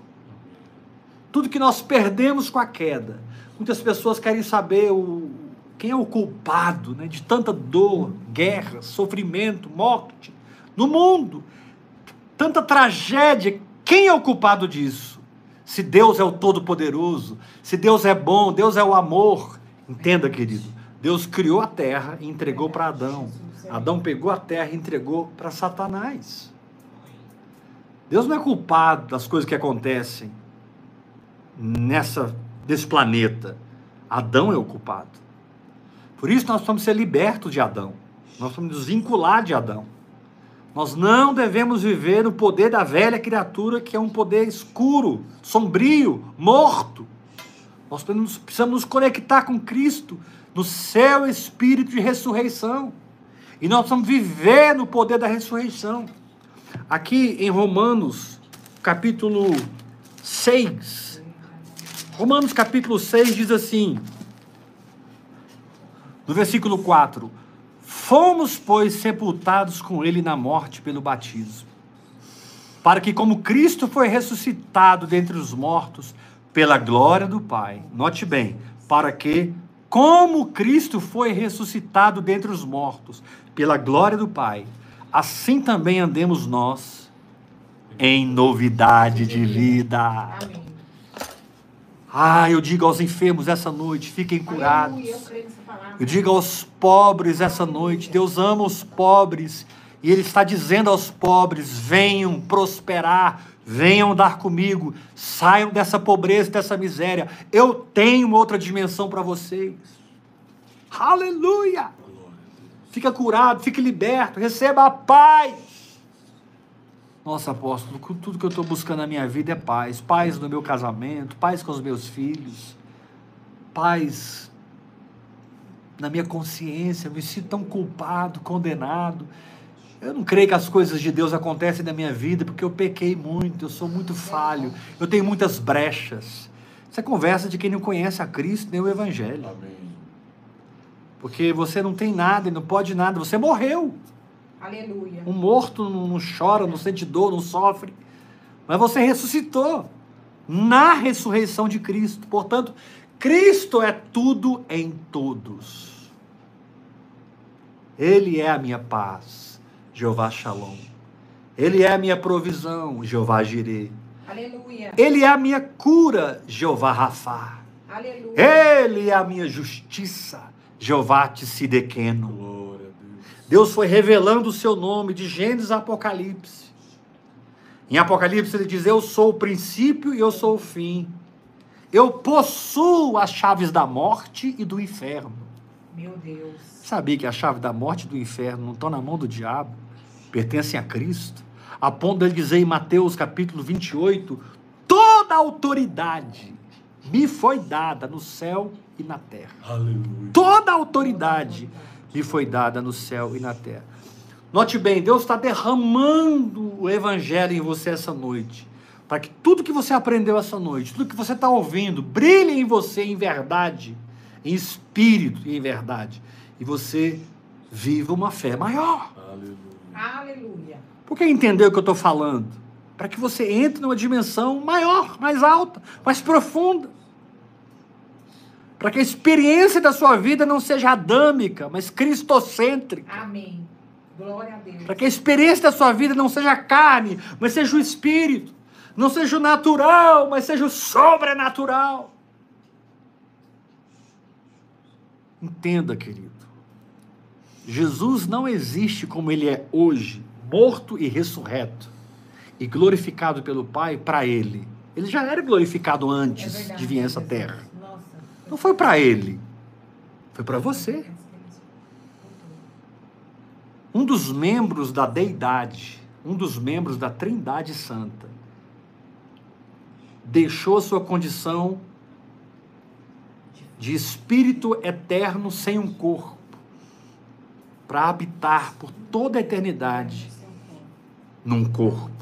Tudo que nós perdemos com a queda. Muitas pessoas querem saber o, quem é o culpado né, de tanta dor, guerra, sofrimento, morte no mundo. Tanta tragédia. Quem é o culpado disso? Se Deus é o Todo-Poderoso, se Deus é bom, Deus é o amor. Entenda, querido. Deus criou a terra e entregou para Adão. Adão pegou a terra e entregou para Satanás. Deus não é culpado das coisas que acontecem nessa desse planeta. Adão é o culpado. Por isso nós precisamos ser libertos de Adão. Nós precisamos nos vincular de Adão. Nós não devemos viver no poder da velha criatura, que é um poder escuro, sombrio, morto. Nós precisamos, precisamos nos conectar com Cristo, no seu espírito de ressurreição. E nós precisamos viver no poder da ressurreição. Aqui em Romanos, capítulo 6. Romanos, capítulo 6 diz assim, no versículo 4: Fomos, pois, sepultados com ele na morte pelo batismo, para que, como Cristo foi ressuscitado dentre os mortos pela glória do Pai, note bem, para que, como Cristo foi ressuscitado dentre os mortos pela glória do Pai, assim também andemos nós em novidade de vida. Ah, eu digo aos enfermos essa noite, fiquem curados. Eu digo aos pobres essa noite, Deus ama os pobres, e Ele está dizendo aos pobres: venham prosperar, venham dar comigo, saiam dessa pobreza, dessa miséria. Eu tenho outra dimensão para vocês. Aleluia! Fica curado, fique liberto, receba a paz. Nossa, apóstolo, tudo que eu estou buscando na minha vida é paz. Paz no meu casamento, paz com os meus filhos, paz na minha consciência, eu me sinto tão culpado, condenado. Eu não creio que as coisas de Deus acontecem na minha vida porque eu pequei muito, eu sou muito falho, eu tenho muitas brechas. Isso é conversa de quem não conhece a Cristo nem o Evangelho. Amém. Porque você não tem nada e não pode nada, você morreu. Aleluia. Um morto não, não chora, não sente dor, não sofre. Mas você ressuscitou na ressurreição de Cristo. Portanto, Cristo é tudo em todos. Ele é a minha paz, Jeová Shalom. Ele é a minha provisão, Jeová Jireh. Aleluia. Ele é a minha cura, Jeová Rafá. Aleluia. Ele é a minha justiça, Jeová Tsidekeno. Glória a Deus. Deus foi revelando o seu nome de Gênesis a Apocalipse. Em Apocalipse ele diz: Eu sou o princípio e eu sou o fim. Eu possuo as chaves da morte e do inferno. Meu Deus. Sabia que a chave da morte e do inferno não estão na mão do diabo, pertencem a Cristo. A ponto de ele dizer em Mateus capítulo 28: Toda autoridade me foi dada no céu e na terra. Aleluia. Toda autoridade me foi dada no céu e na terra. Note bem, Deus está derramando o evangelho em você essa noite. Para que tudo que você aprendeu essa noite, tudo que você está ouvindo, brilhe em você em verdade, em espírito e em verdade. E você viva uma fé maior. Aleluia. Aleluia. Por que entendeu o que eu estou falando? Para que você entre numa dimensão maior, mais alta, mais profunda. Para que a experiência da sua vida não seja adâmica, mas cristocêntrica. Amém. Glória a Deus. Para que a experiência da sua vida não seja carne, mas seja o espírito. Não seja o natural, mas seja o sobrenatural. Entenda, querido. Jesus não existe como ele é hoje, morto e ressurreto, e glorificado pelo Pai para ele. Ele já era glorificado É antes verdade, de vir a essa terra. Nossa. Não foi para ele, foi para você. Um dos membros da deidade, um dos membros da Trindade Santa, deixou sua condição de espírito eterno sem um corpo, para habitar por toda a eternidade num corpo.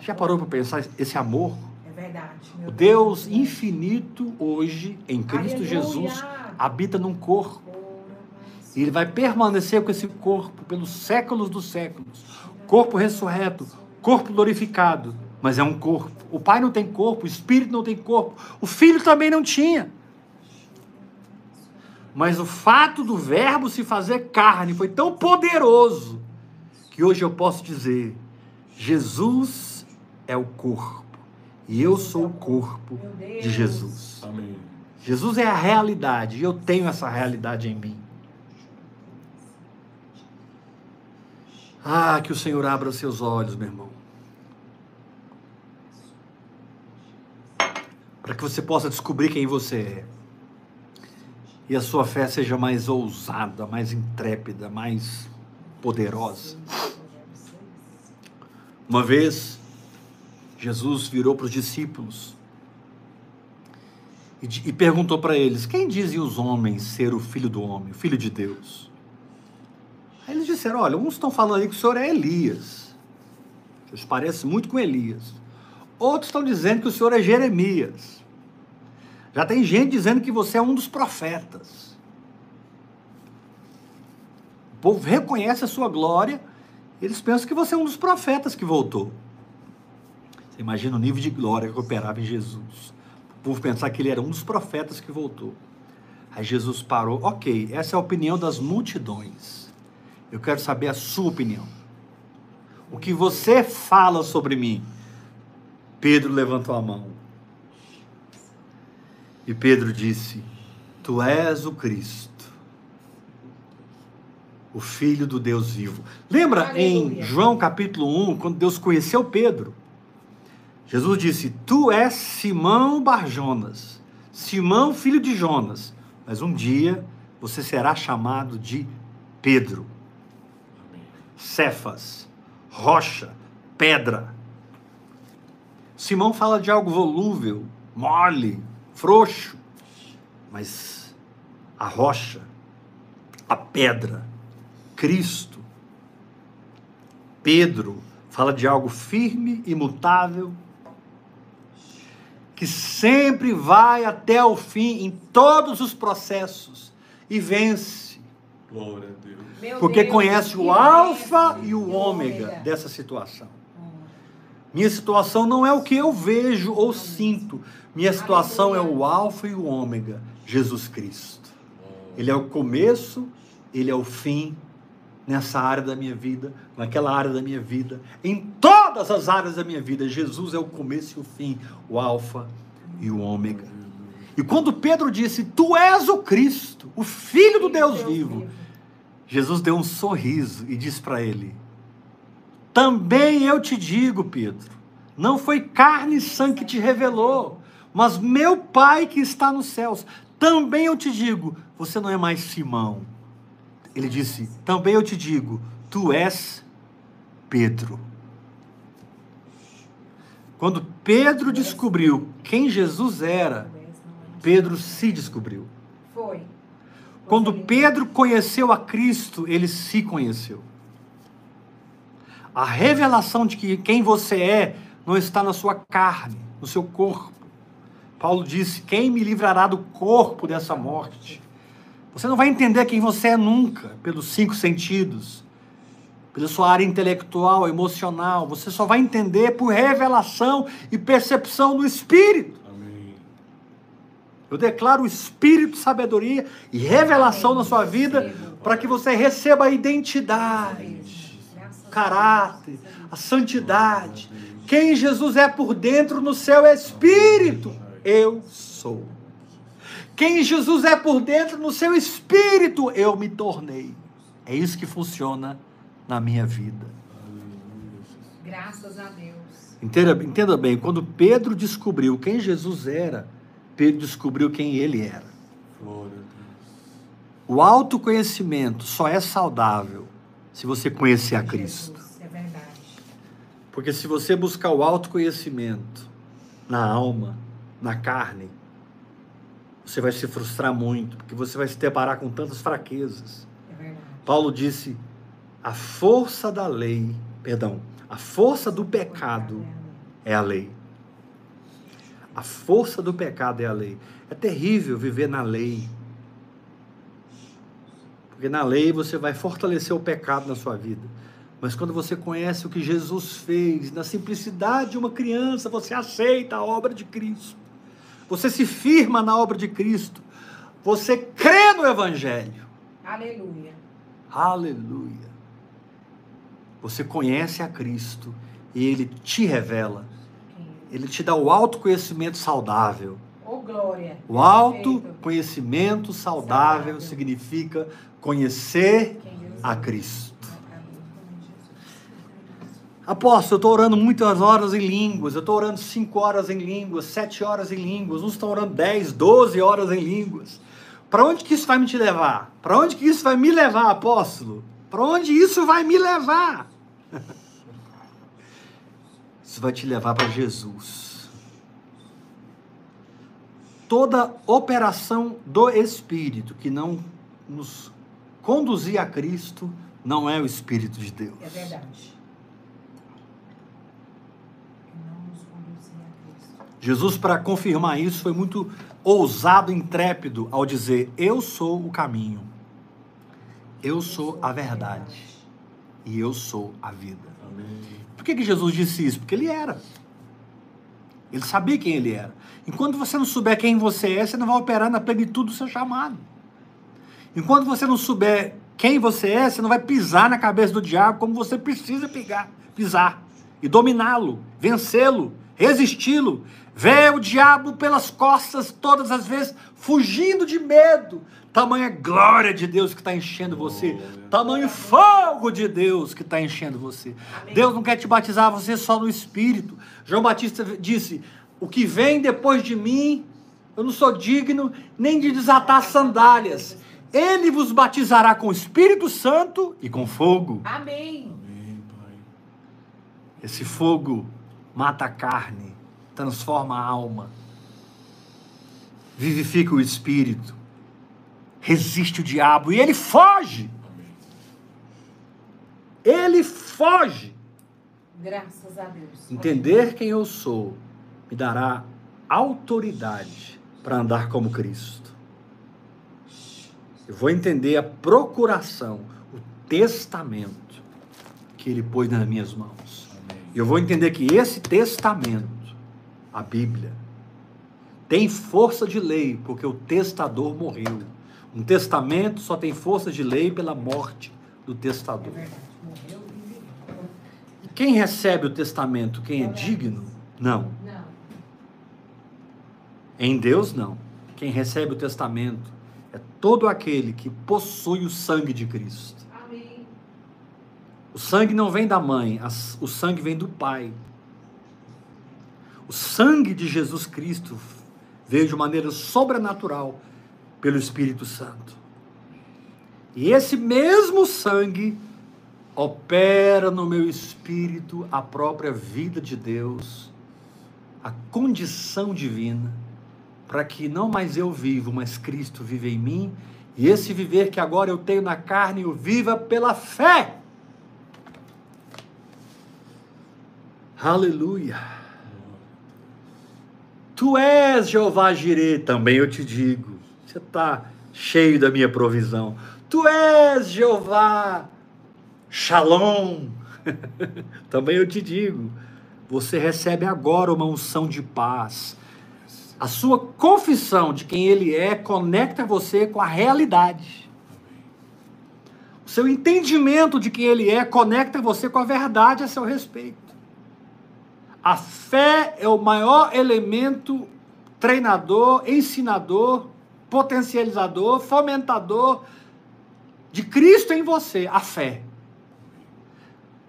Já parou para pensar esse amor? É verdade. O Deus Deus. infinito hoje em Cristo Aleluia. Jesus habita num corpo. E ele vai permanecer com esse corpo pelos séculos dos séculos. Corpo ressurreto, corpo glorificado, mas é um corpo. O Pai não tem corpo, o Espírito não tem corpo, o Filho também não tinha. Mas o fato do Verbo se fazer carne foi tão poderoso que hoje eu posso dizer: Jesus é o corpo e eu sou o corpo de Jesus. Amém. Jesus é a realidade e eu tenho essa realidade em mim. Ah, que o Senhor abra os seus olhos, meu irmão. Para que você possa descobrir quem você é. E a sua fé seja mais ousada, mais intrépida, mais poderosa. Uma vez, Jesus virou para os discípulos e, perguntou para eles: Quem dizem os homens ser o filho do homem, o filho de Deus? Aí eles disseram: Olha, uns estão falando aí que o senhor é Elias. Vocês parecem muito com Elias. Outros estão dizendo que o senhor é Jeremias. Já tem gente dizendo que você é um dos profetas. povo reconhece a sua glória, eles pensam que você é um dos profetas que voltou. Imagina o nível de glória que operava em Jesus. O povo pensar que ele era um dos profetas que voltou. Aí Jesus parou, ok, essa é a opinião das multidões. Eu quero saber a sua opinião. O que você fala sobre mim? Pedro levantou a mão. E Pedro disse: Tu és o Cristo, o Filho do Deus vivo. Lembra Aleluia. em João capítulo 1, quando Deus conheceu Pedro? Jesus disse: Tu és Simão Barjonas, Simão, filho de Jonas, mas um dia você será chamado de Pedro. Cefas, rocha, pedra. Simão fala de algo volúvel, mole, frouxo, mas a rocha, a pedra, Cristo. Pedro fala de algo firme, imutável, que sempre vai até o fim em todos os processos e vence, Glória a Deus. Meu porque Deus, conhece o alfa e o ômega ômega. dessa situação. Minha situação não é o que eu vejo ou sinto. Minha situação é o alfa e o ômega, Jesus Cristo. Ele é o começo, ele é o fim nessa área da minha vida, naquela área da minha vida, em todas as áreas da minha vida. Jesus é o começo e o fim, o alfa e o ômega. E quando Pedro disse: "Tu és o Cristo, o filho do Deus vivo", Jesus deu um sorriso e disse para ele: Também eu te digo, Pedro, não foi carne e sangue que te revelou, mas meu Pai que está nos céus. Também eu te digo, você não é mais Simão. Ele disse: Também eu te digo, tu és Pedro. Quando Pedro descobriu quem Jesus era, Pedro se descobriu. Foi. Quando. Pedro conheceu a Cristo, ele se conheceu. A revelação de que quem você é não está na sua carne, no seu corpo. Paulo disse: Quem me livrará do corpo dessa morte? Você não vai entender quem você é nunca, pelos cinco sentidos, pela sua área intelectual, emocional. Você só vai entender por revelação e percepção do Espírito. Amém. Eu declaro o espírito, sabedoria e revelação na sua vida para que você receba a identidade, o caráter, a santidade. Quem Jesus é por dentro no seu espírito, eu sou. Quem Jesus é por dentro no seu espírito, eu me tornei. É isso que funciona na minha vida. Graças a Deus. Entenda, entenda bem, quando Pedro descobriu quem Jesus era, Pedro descobriu quem ele era. Glória a Deus. O autoconhecimento só é saudável se você conhecer a Cristo. Jesus, É verdade. Porque se você buscar o autoconhecimento na alma, na carne, você vai se frustrar muito, porque você vai se deparar com tantas fraquezas. É verdade. Paulo disse: a força da lei, perdão, a força do pecado é a lei. A força do pecado é a lei. É terrível viver na lei. Porque na lei você vai fortalecer o pecado na sua vida. Mas quando você conhece o que Jesus fez, na simplicidade de uma criança, você aceita a obra de Cristo. Você se firma na obra de Cristo. Você crê no Evangelho. Aleluia. Aleluia. Você conhece a Cristo e ele te revela. Ele te dá o autoconhecimento saudável. Ô, glória. O autoconhecimento saudável Saudável. significa conhecer a é. Cristo. Amém. Apóstolo, eu estou orando muitas horas em línguas, eu estou orando 5 horas em línguas, 7 horas em línguas, uns estão orando 10, 12 horas em línguas. Para onde que isso vai me te levar? Para onde que isso vai me levar, apóstolo? Para onde isso vai me levar? Isso vai te levar para Jesus. Toda operação do Espírito que não nos conduzir a Cristo não é o Espírito de Deus. É verdade. Jesus, para confirmar isso, foi muito ousado, intrépido ao dizer: Eu sou o caminho, Eu sou a verdade e eu sou a vida. Amém. Por que, que Jesus disse isso? Porque ele era. Ele sabia quem ele era. Enquanto você não souber quem você é, você não vai operar na plenitude do seu chamado. Enquanto você não souber quem você é, você não vai pisar na cabeça do diabo como você precisa pegar, pisar e dominá-lo, vencê-lo, resisti-lo. Ver o diabo pelas costas todas as vezes, fugindo de medo. Tamanha glória de Deus que está enchendo você. Tamanho fogo de Deus que está enchendo você. Deus não quer te batizar você só no Espírito. João Batista disse: O que vem depois de mim, eu não sou digno nem de desatar as sandálias. Ele vos batizará com o Espírito Santo e com fogo. Amém. Amém, Pai. Esse fogo mata a carne, transforma a alma, vivifica o espírito, resiste o diabo e ele foge. Ele foge. Graças a Deus. Entender quem eu sou me dará autoridade para andar como Cristo. Eu vou entender a procuração, o testamento que ele pôs nas minhas mãos. E eu vou entender que esse testamento, a Bíblia, tem força de lei, porque o testador morreu. Um testamento só tem força de lei pela morte do É testador. Morreu e quem recebe o testamento, quem é digno? Não. Em Deus, não. Quem recebe o testamento é todo aquele que possui o sangue de Cristo. O sangue não vem da mãe, o sangue vem do Pai. O sangue de Jesus Cristo veio de maneira sobrenatural pelo Espírito Santo. E esse mesmo sangue opera no meu espírito a própria vida de Deus, a condição divina, para que não mais eu vivo, mas Cristo vive em mim, e esse viver que agora eu tenho na carne, eu viva pela fé. Aleluia. Tu és Jeová Jireh, também eu te digo. Você está cheio da minha provisão. Tu és Jeová Shalom. também eu te digo. Você recebe agora uma unção de paz. A sua confissão de quem ele é conecta você com a realidade. O seu entendimento de quem ele é conecta você com a verdade a seu respeito. A fé é o maior elemento treinador, ensinador, potencializador, fomentador de Cristo em você. A fé.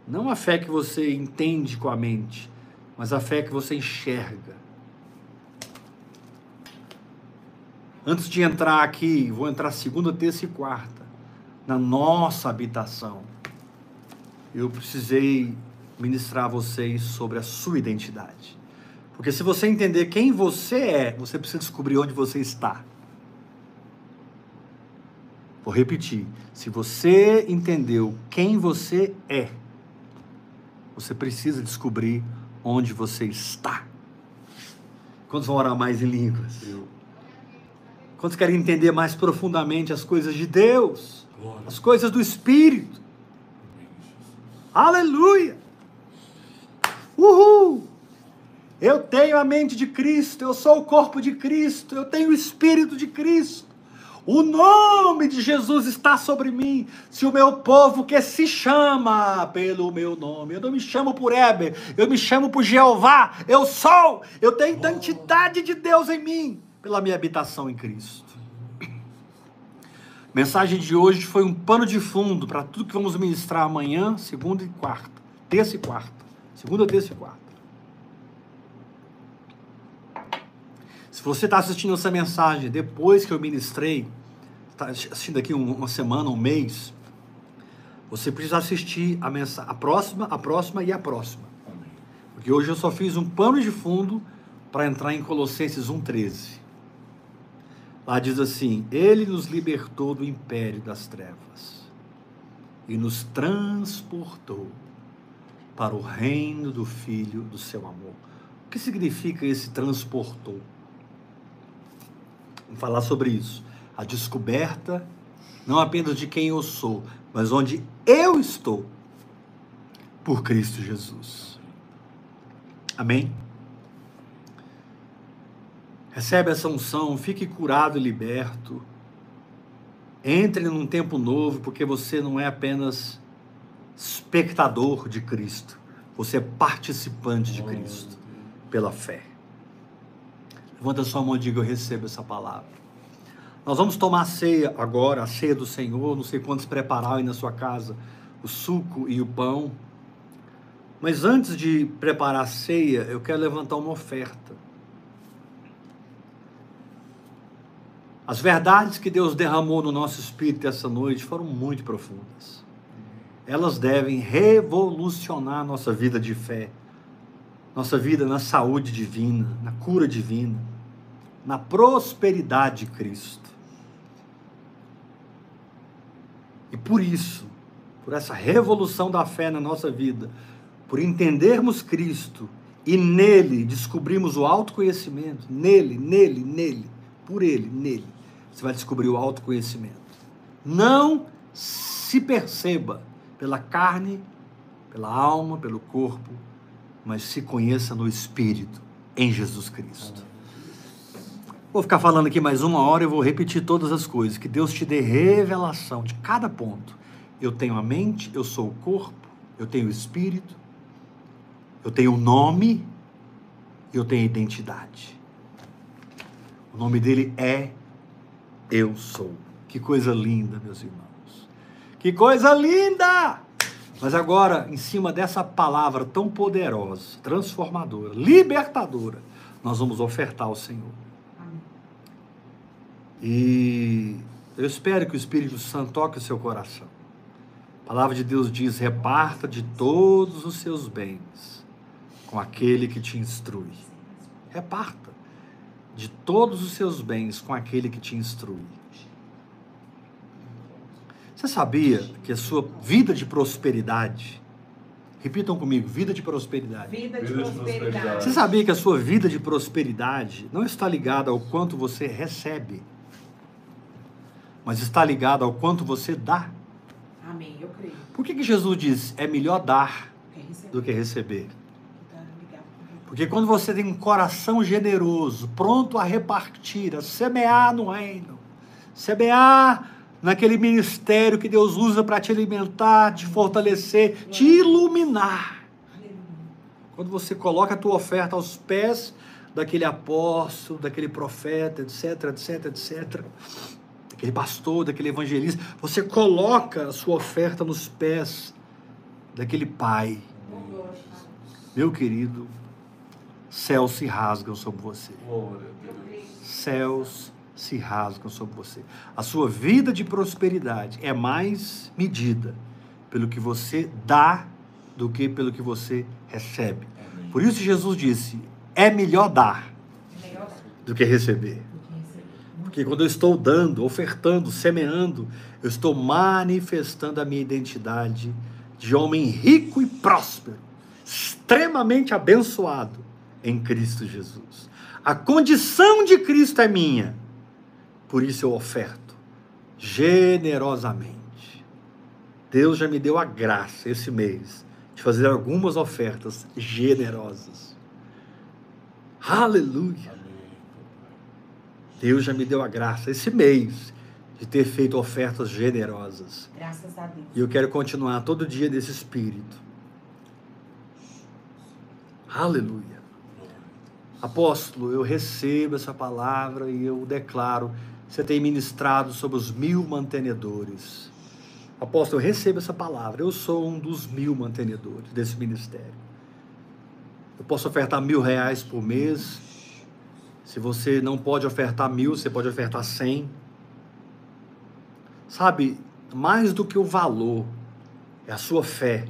Não a fé que você entende com a mente, mas a fé que você enxerga. Antes de entrar aqui, vou entrar segunda, terça e quarta, na nossa habitação. Eu precisei ministrar a vocês sobre a sua identidade. Porque se você entender quem você é, você precisa descobrir onde você está. Vou repetir. Se você entendeu quem você é, você precisa descobrir onde você está. Quantos vão orar mais em línguas? Eu. Quantos querem entender mais profundamente as coisas de Deus? Glória. As coisas do Espírito? Aleluia! Uhul! Eu tenho a mente de Cristo, eu sou o corpo de Cristo, eu tenho o Espírito de Cristo. O nome de Jesus está sobre mim. Se o meu povo que se chama pelo meu nome, eu não me chamo por Heber, eu me chamo por Jeová, eu sou, eu tenho identidade de Deus em mim, pela minha habitação em Cristo. Mensagem de hoje foi um pano de fundo para tudo que vamos ministrar amanhã, segunda e quarta. Terça e quarta. Segunda, terça e quarta. Se você está assistindo essa mensagem depois que eu ministrei, está assistindo aqui um- uma semana, um mês, você precisa assistir a, a próxima, a próxima e a próxima. Porque hoje eu só fiz um pano de fundo para entrar em Colossenses 1,13. Lá diz assim: Ele nos libertou do império das trevas e nos transportou para o reino do Filho do seu amor. O que significa esse transportou? Vamos falar sobre isso. A descoberta não apenas de quem eu sou, mas onde eu estou por Cristo Jesus. Amém? Recebe essa unção, fique curado e liberto. Entre num tempo novo, porque você não é apenas espectador de Cristo, você é participante de Cristo pela fé. Levanta sua mão e diga: Eu recebo essa palavra. Nós vamos tomar a ceia agora, a ceia do Senhor. Não sei quantos prepararam aí na sua casa o suco e o pão. Mas antes de preparar a ceia, eu quero levantar uma oferta. As verdades que Deus derramou no nosso espírito essa noite foram muito profundas. Elas devem revolucionar nossa vida de fé, nossa vida na saúde divina, na cura divina, na prosperidade de Cristo. E por isso, por essa revolução da fé na nossa vida, por entendermos Cristo e nele descobrimos o autoconhecimento, nele, nele, nele, por ele, nele, você vai descobrir o autoconhecimento. Não se perceba pela carne, pela alma, pelo corpo, mas se conheça no espírito, em Jesus Cristo. Vou ficar falando aqui mais uma hora e vou repetir todas as coisas. Que Deus te dê revelação de cada ponto. Eu tenho a mente, eu sou o corpo, eu tenho o espírito, eu tenho o nome, eu tenho a identidade. O nome dele é Eu Sou. Que coisa linda, meus irmãos. Que coisa linda! Mas agora, em cima dessa palavra tão poderosa, transformadora, libertadora, nós vamos ofertar ao Senhor. E eu espero que o Espírito Santo toque o seu coração. A palavra de Deus diz: reparta de todos os seus bens com aquele que te instrui. Reparta de todos os seus bens com aquele que te instrui. Você sabia que a sua vida de prosperidade, repitam comigo, vida de prosperidade. Vida de Vida de prosperidade. prosperidade. Você sabia que a sua vida de prosperidade não está ligada ao quanto você recebe, mas está ligada ao quanto você dá? Amém, eu creio. Por que, que Jesus diz é melhor dar do que receber? tá ligado Porque quando você tem um coração generoso, pronto a repartir, a semear no reino, semear naquele ministério que Deus usa para te alimentar, te fortalecer, te iluminar. Quando você coloca a tua oferta aos pés daquele apóstolo, daquele profeta, etc, etc, etc, daquele pastor, daquele evangelista, você coloca a sua oferta nos pés daquele pai. Meu querido, céus se rasgam sobre você. Céus se rasgam sobre você. A sua vida de prosperidade é mais medida pelo que você dá do que pelo que você recebe. Por isso Jesus disse: é melhor dar do que receber. Porque quando eu estou dando, ofertando, semeando, eu estou manifestando a minha identidade de homem rico e próspero, extremamente abençoado em Cristo Jesus. A condição de Cristo é minha, por isso eu oferto generosamente. Deus já me deu a graça esse mês de fazer algumas ofertas generosas. Aleluia! Deus já me deu a graça esse mês de ter feito ofertas generosas. Graças a Deus. E eu quero continuar todo dia nesse espírito. Aleluia. Apóstolo, eu recebo essa palavra e eu declaro. Você tem ministrado sobre os mil mantenedores. Apóstolo, eu recebo essa palavra. Eu sou um dos mil mantenedores desse ministério. Eu posso ofertar mil reais por mês. Se você não pode ofertar mil, você pode ofertar cem. Sabe, mais do que o valor, é a sua fé.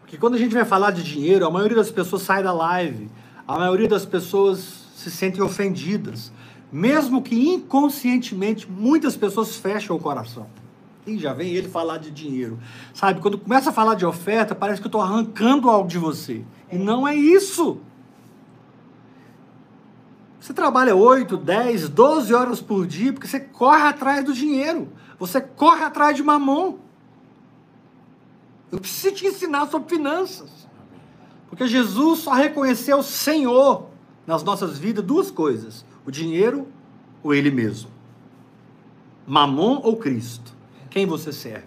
Porque quando a gente vai falar de dinheiro, a maioria das pessoas sai da live, a maioria das pessoas se sentem ofendidas, mesmo que inconscientemente muitas pessoas fecham o coração. E já vem ele falar de dinheiro. Sabe, quando começa a falar de oferta, parece que eu estou arrancando algo de você. E não é isso. Você trabalha 8, 10, 12 horas por dia porque você corre atrás do dinheiro. Você corre atrás de mamon. Eu preciso te ensinar sobre finanças. Porque Jesus só reconheceu o Senhor nas nossas vidas duas coisas: o dinheiro ou Ele mesmo. Mamon ou Cristo. Quem você serve?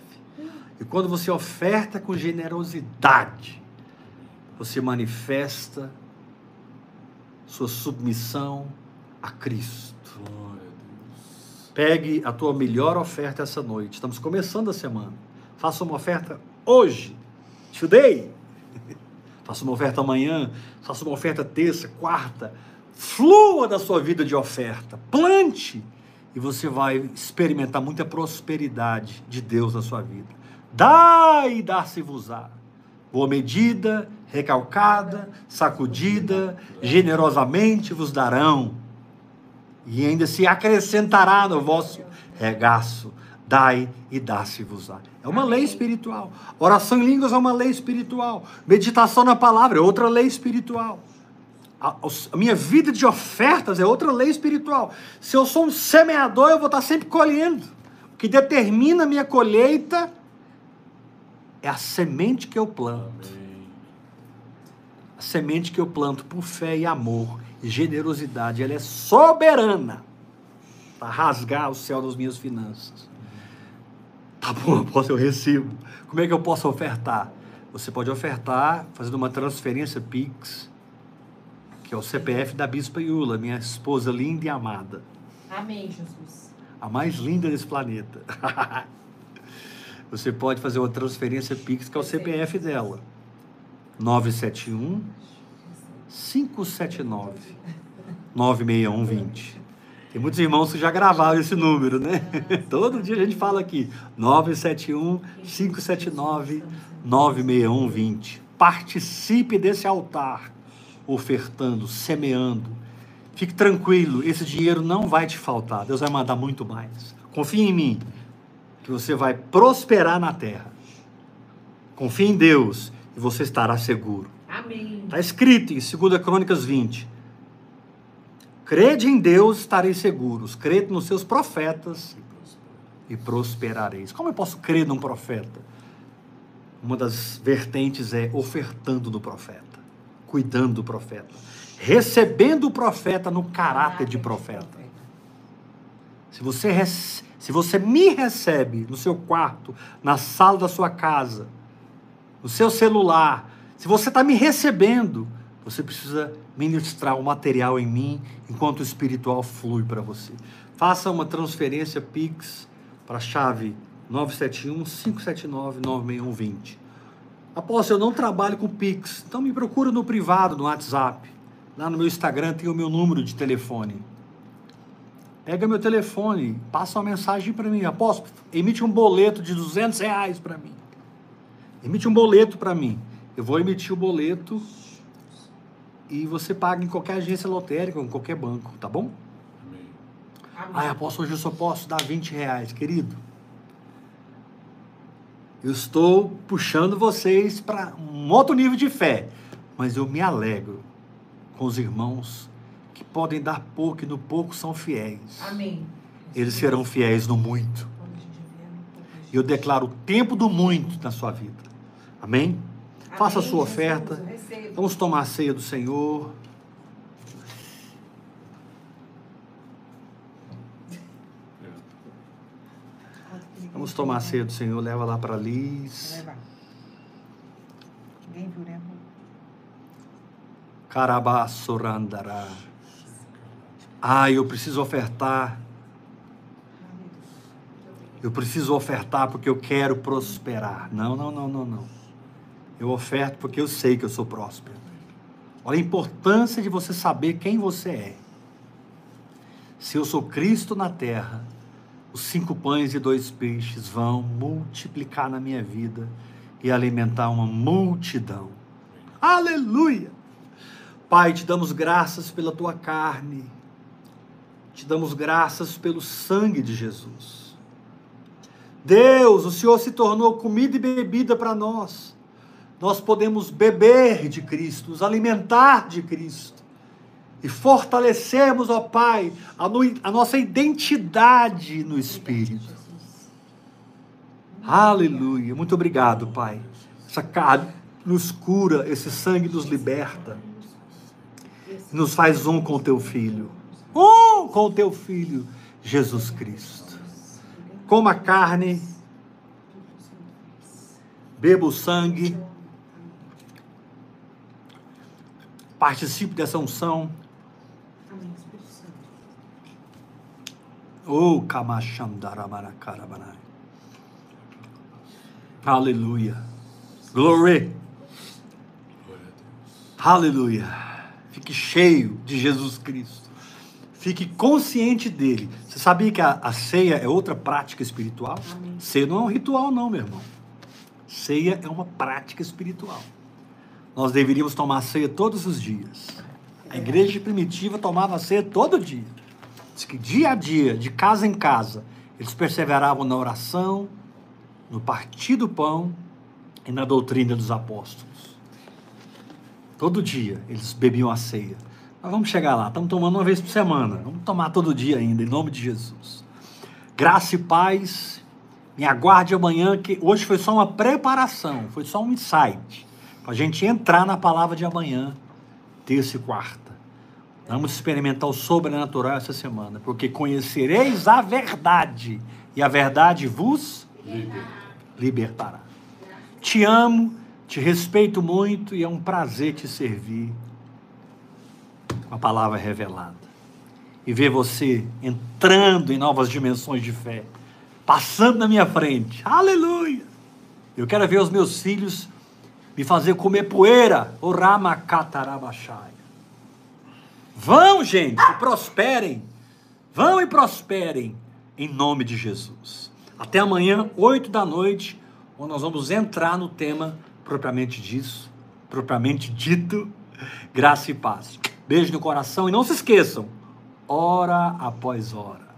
E quando você oferta com generosidade, você manifesta sua submissão a Cristo. Glória a Deus. Pegue a tua melhor oferta essa noite. Estamos começando a semana. Faça uma oferta hoje. Today. Faça uma oferta amanhã. Faça uma oferta terça, quarta. Flua da sua vida de oferta. Plante. E você vai experimentar muita prosperidade de Deus na sua vida. Dai e dar-se-vos-á. Boa medida, recalcada, sacudida, generosamente vos darão. E ainda se acrescentará no vosso regaço. Dai e dá-se-vos-á. É uma lei espiritual. Oração em línguas é uma lei espiritual. Meditação na palavra é outra lei espiritual. A, a minha vida de ofertas é outra lei espiritual. Se eu sou um semeador, eu vou estar sempre colhendo. O que determina a minha colheita é a semente que eu planto. Amém. A semente que eu planto por fé e amor e generosidade, ela é soberana para rasgar o céu das minhas finanças. Tá bom, posso eu recebo. Como é que eu posso ofertar? Você pode ofertar fazendo uma transferência Pix, que é o CPF da Bispa Iula, minha esposa linda e amada, Amém, Jesus. a mais linda desse planeta. Você pode fazer uma transferência Pix, que é o CPF dela. 971 579 96120. Tem muitos irmãos que já gravaram esse número, né? Todo dia a gente fala aqui. 971 579 96120. Participe desse altar, ofertando, semeando. Fique tranquilo, esse dinheiro não vai te faltar. Deus vai mandar muito mais. Confie em mim, que você vai prosperar na terra. Confie em Deus e você estará seguro. Amém. Está escrito em 2 Crônicas 20. Crede em Deus, estareis seguros. Crede nos seus profetas e prosperareis. Como eu posso crer num profeta? Uma das vertentes é ofertando no profeta, cuidando do profeta, recebendo o profeta no caráter de profeta. Se você, rece- se você me recebe no seu quarto, na sala da sua casa, no seu celular, se você está me recebendo, você precisa ministrar o material em mim enquanto o espiritual flui para você. Faça uma transferência Pix para a chave 971 579 96120. Apóstolo, eu não trabalho com Pix, então me procura no privado, no WhatsApp. Lá no meu Instagram tem o meu número de telefone. Pega meu telefone, passa uma mensagem para mim. Apóstolo, emite um boleto de 200 reais para mim. Emite um boleto para mim. Eu vou emitir o boleto e você paga em qualquer agência lotérica, em qualquer banco, tá bom? Amém. Ai, apóstolo, hoje eu só posso dar 20 reais, querido. Eu estou puxando vocês para um outro nível de fé, mas eu me alegro com os irmãos podem dar pouco e no pouco são fiéis. Amém. Eles serão fiéis no muito. E eu declaro o tempo do muito na sua vida. Amém? Faça a Amém, sua oferta. Vamos tomar a ceia do Senhor. Vamos tomar a ceia do Senhor. Leva lá para Liz. Leva. Ah, eu preciso ofertar. Eu preciso ofertar porque eu quero prosperar. Não, não, não, não, não. Eu oferto porque eu sei que eu sou próspero. Olha a importância de você saber quem você é. Se eu sou Cristo na terra, os cinco pães e dois peixes vão multiplicar na minha vida e alimentar uma multidão. Aleluia! Pai, te damos graças pela tua carne, te damos graças pelo sangue de Jesus. Deus, o Senhor se tornou comida e bebida para nós. Nós podemos beber de Cristo, nos alimentar de Cristo. e fortalecermos, ó Pai, a, no- a nossa identidade no Espírito. Aleluia. Muito obrigado, Pai. Essa carne nos cura, esse sangue nos liberta, nos faz um com teu filho. Um com o teu filho, Jesus Cristo. Coma a carne, beba o sangue, participe dessa unção. Amém, Espírito Santo. Oh. Aleluia. Glory. Glória a Deus. Aleluia. Fique cheio de Jesus Cristo. Fique consciente dele. Você sabia que a, a ceia é outra prática espiritual? Amém. Ceia não é um ritual, não, meu irmão. Ceia é uma prática espiritual. Nós deveríamos tomar ceia todos os dias. A igreja primitiva tomava ceia todo dia. Diz que dia a dia, de casa em casa, eles perseveravam na oração, no partir do pão e na doutrina dos apóstolos. Todo dia eles bebiam a ceia. Nós vamos chegar lá, estamos tomando uma vez por semana. Vamos tomar todo dia ainda, em nome de Jesus. Graça e paz. Me aguarde amanhã, que hoje foi só uma preparação, foi só um insight. Para a gente entrar na palavra de amanhã, terça e quarta. Vamos experimentar o sobrenatural essa semana, porque conhecereis a verdade, e a verdade vos libertará. Te amo, te respeito muito e é um prazer te servir a palavra revelada. E ver você entrando em novas dimensões de fé, passando na minha frente. Aleluia! Eu quero ver os meus filhos me fazer comer poeira. O Ramakatarabashaya. Vão, gente, e prosperem. Vão e prosperem em nome de Jesus. Até amanhã, 8 da noite, onde nós vamos entrar no tema propriamente disso, propriamente dito, graça e paz. Beijo no coração e não se esqueçam, hora após hora.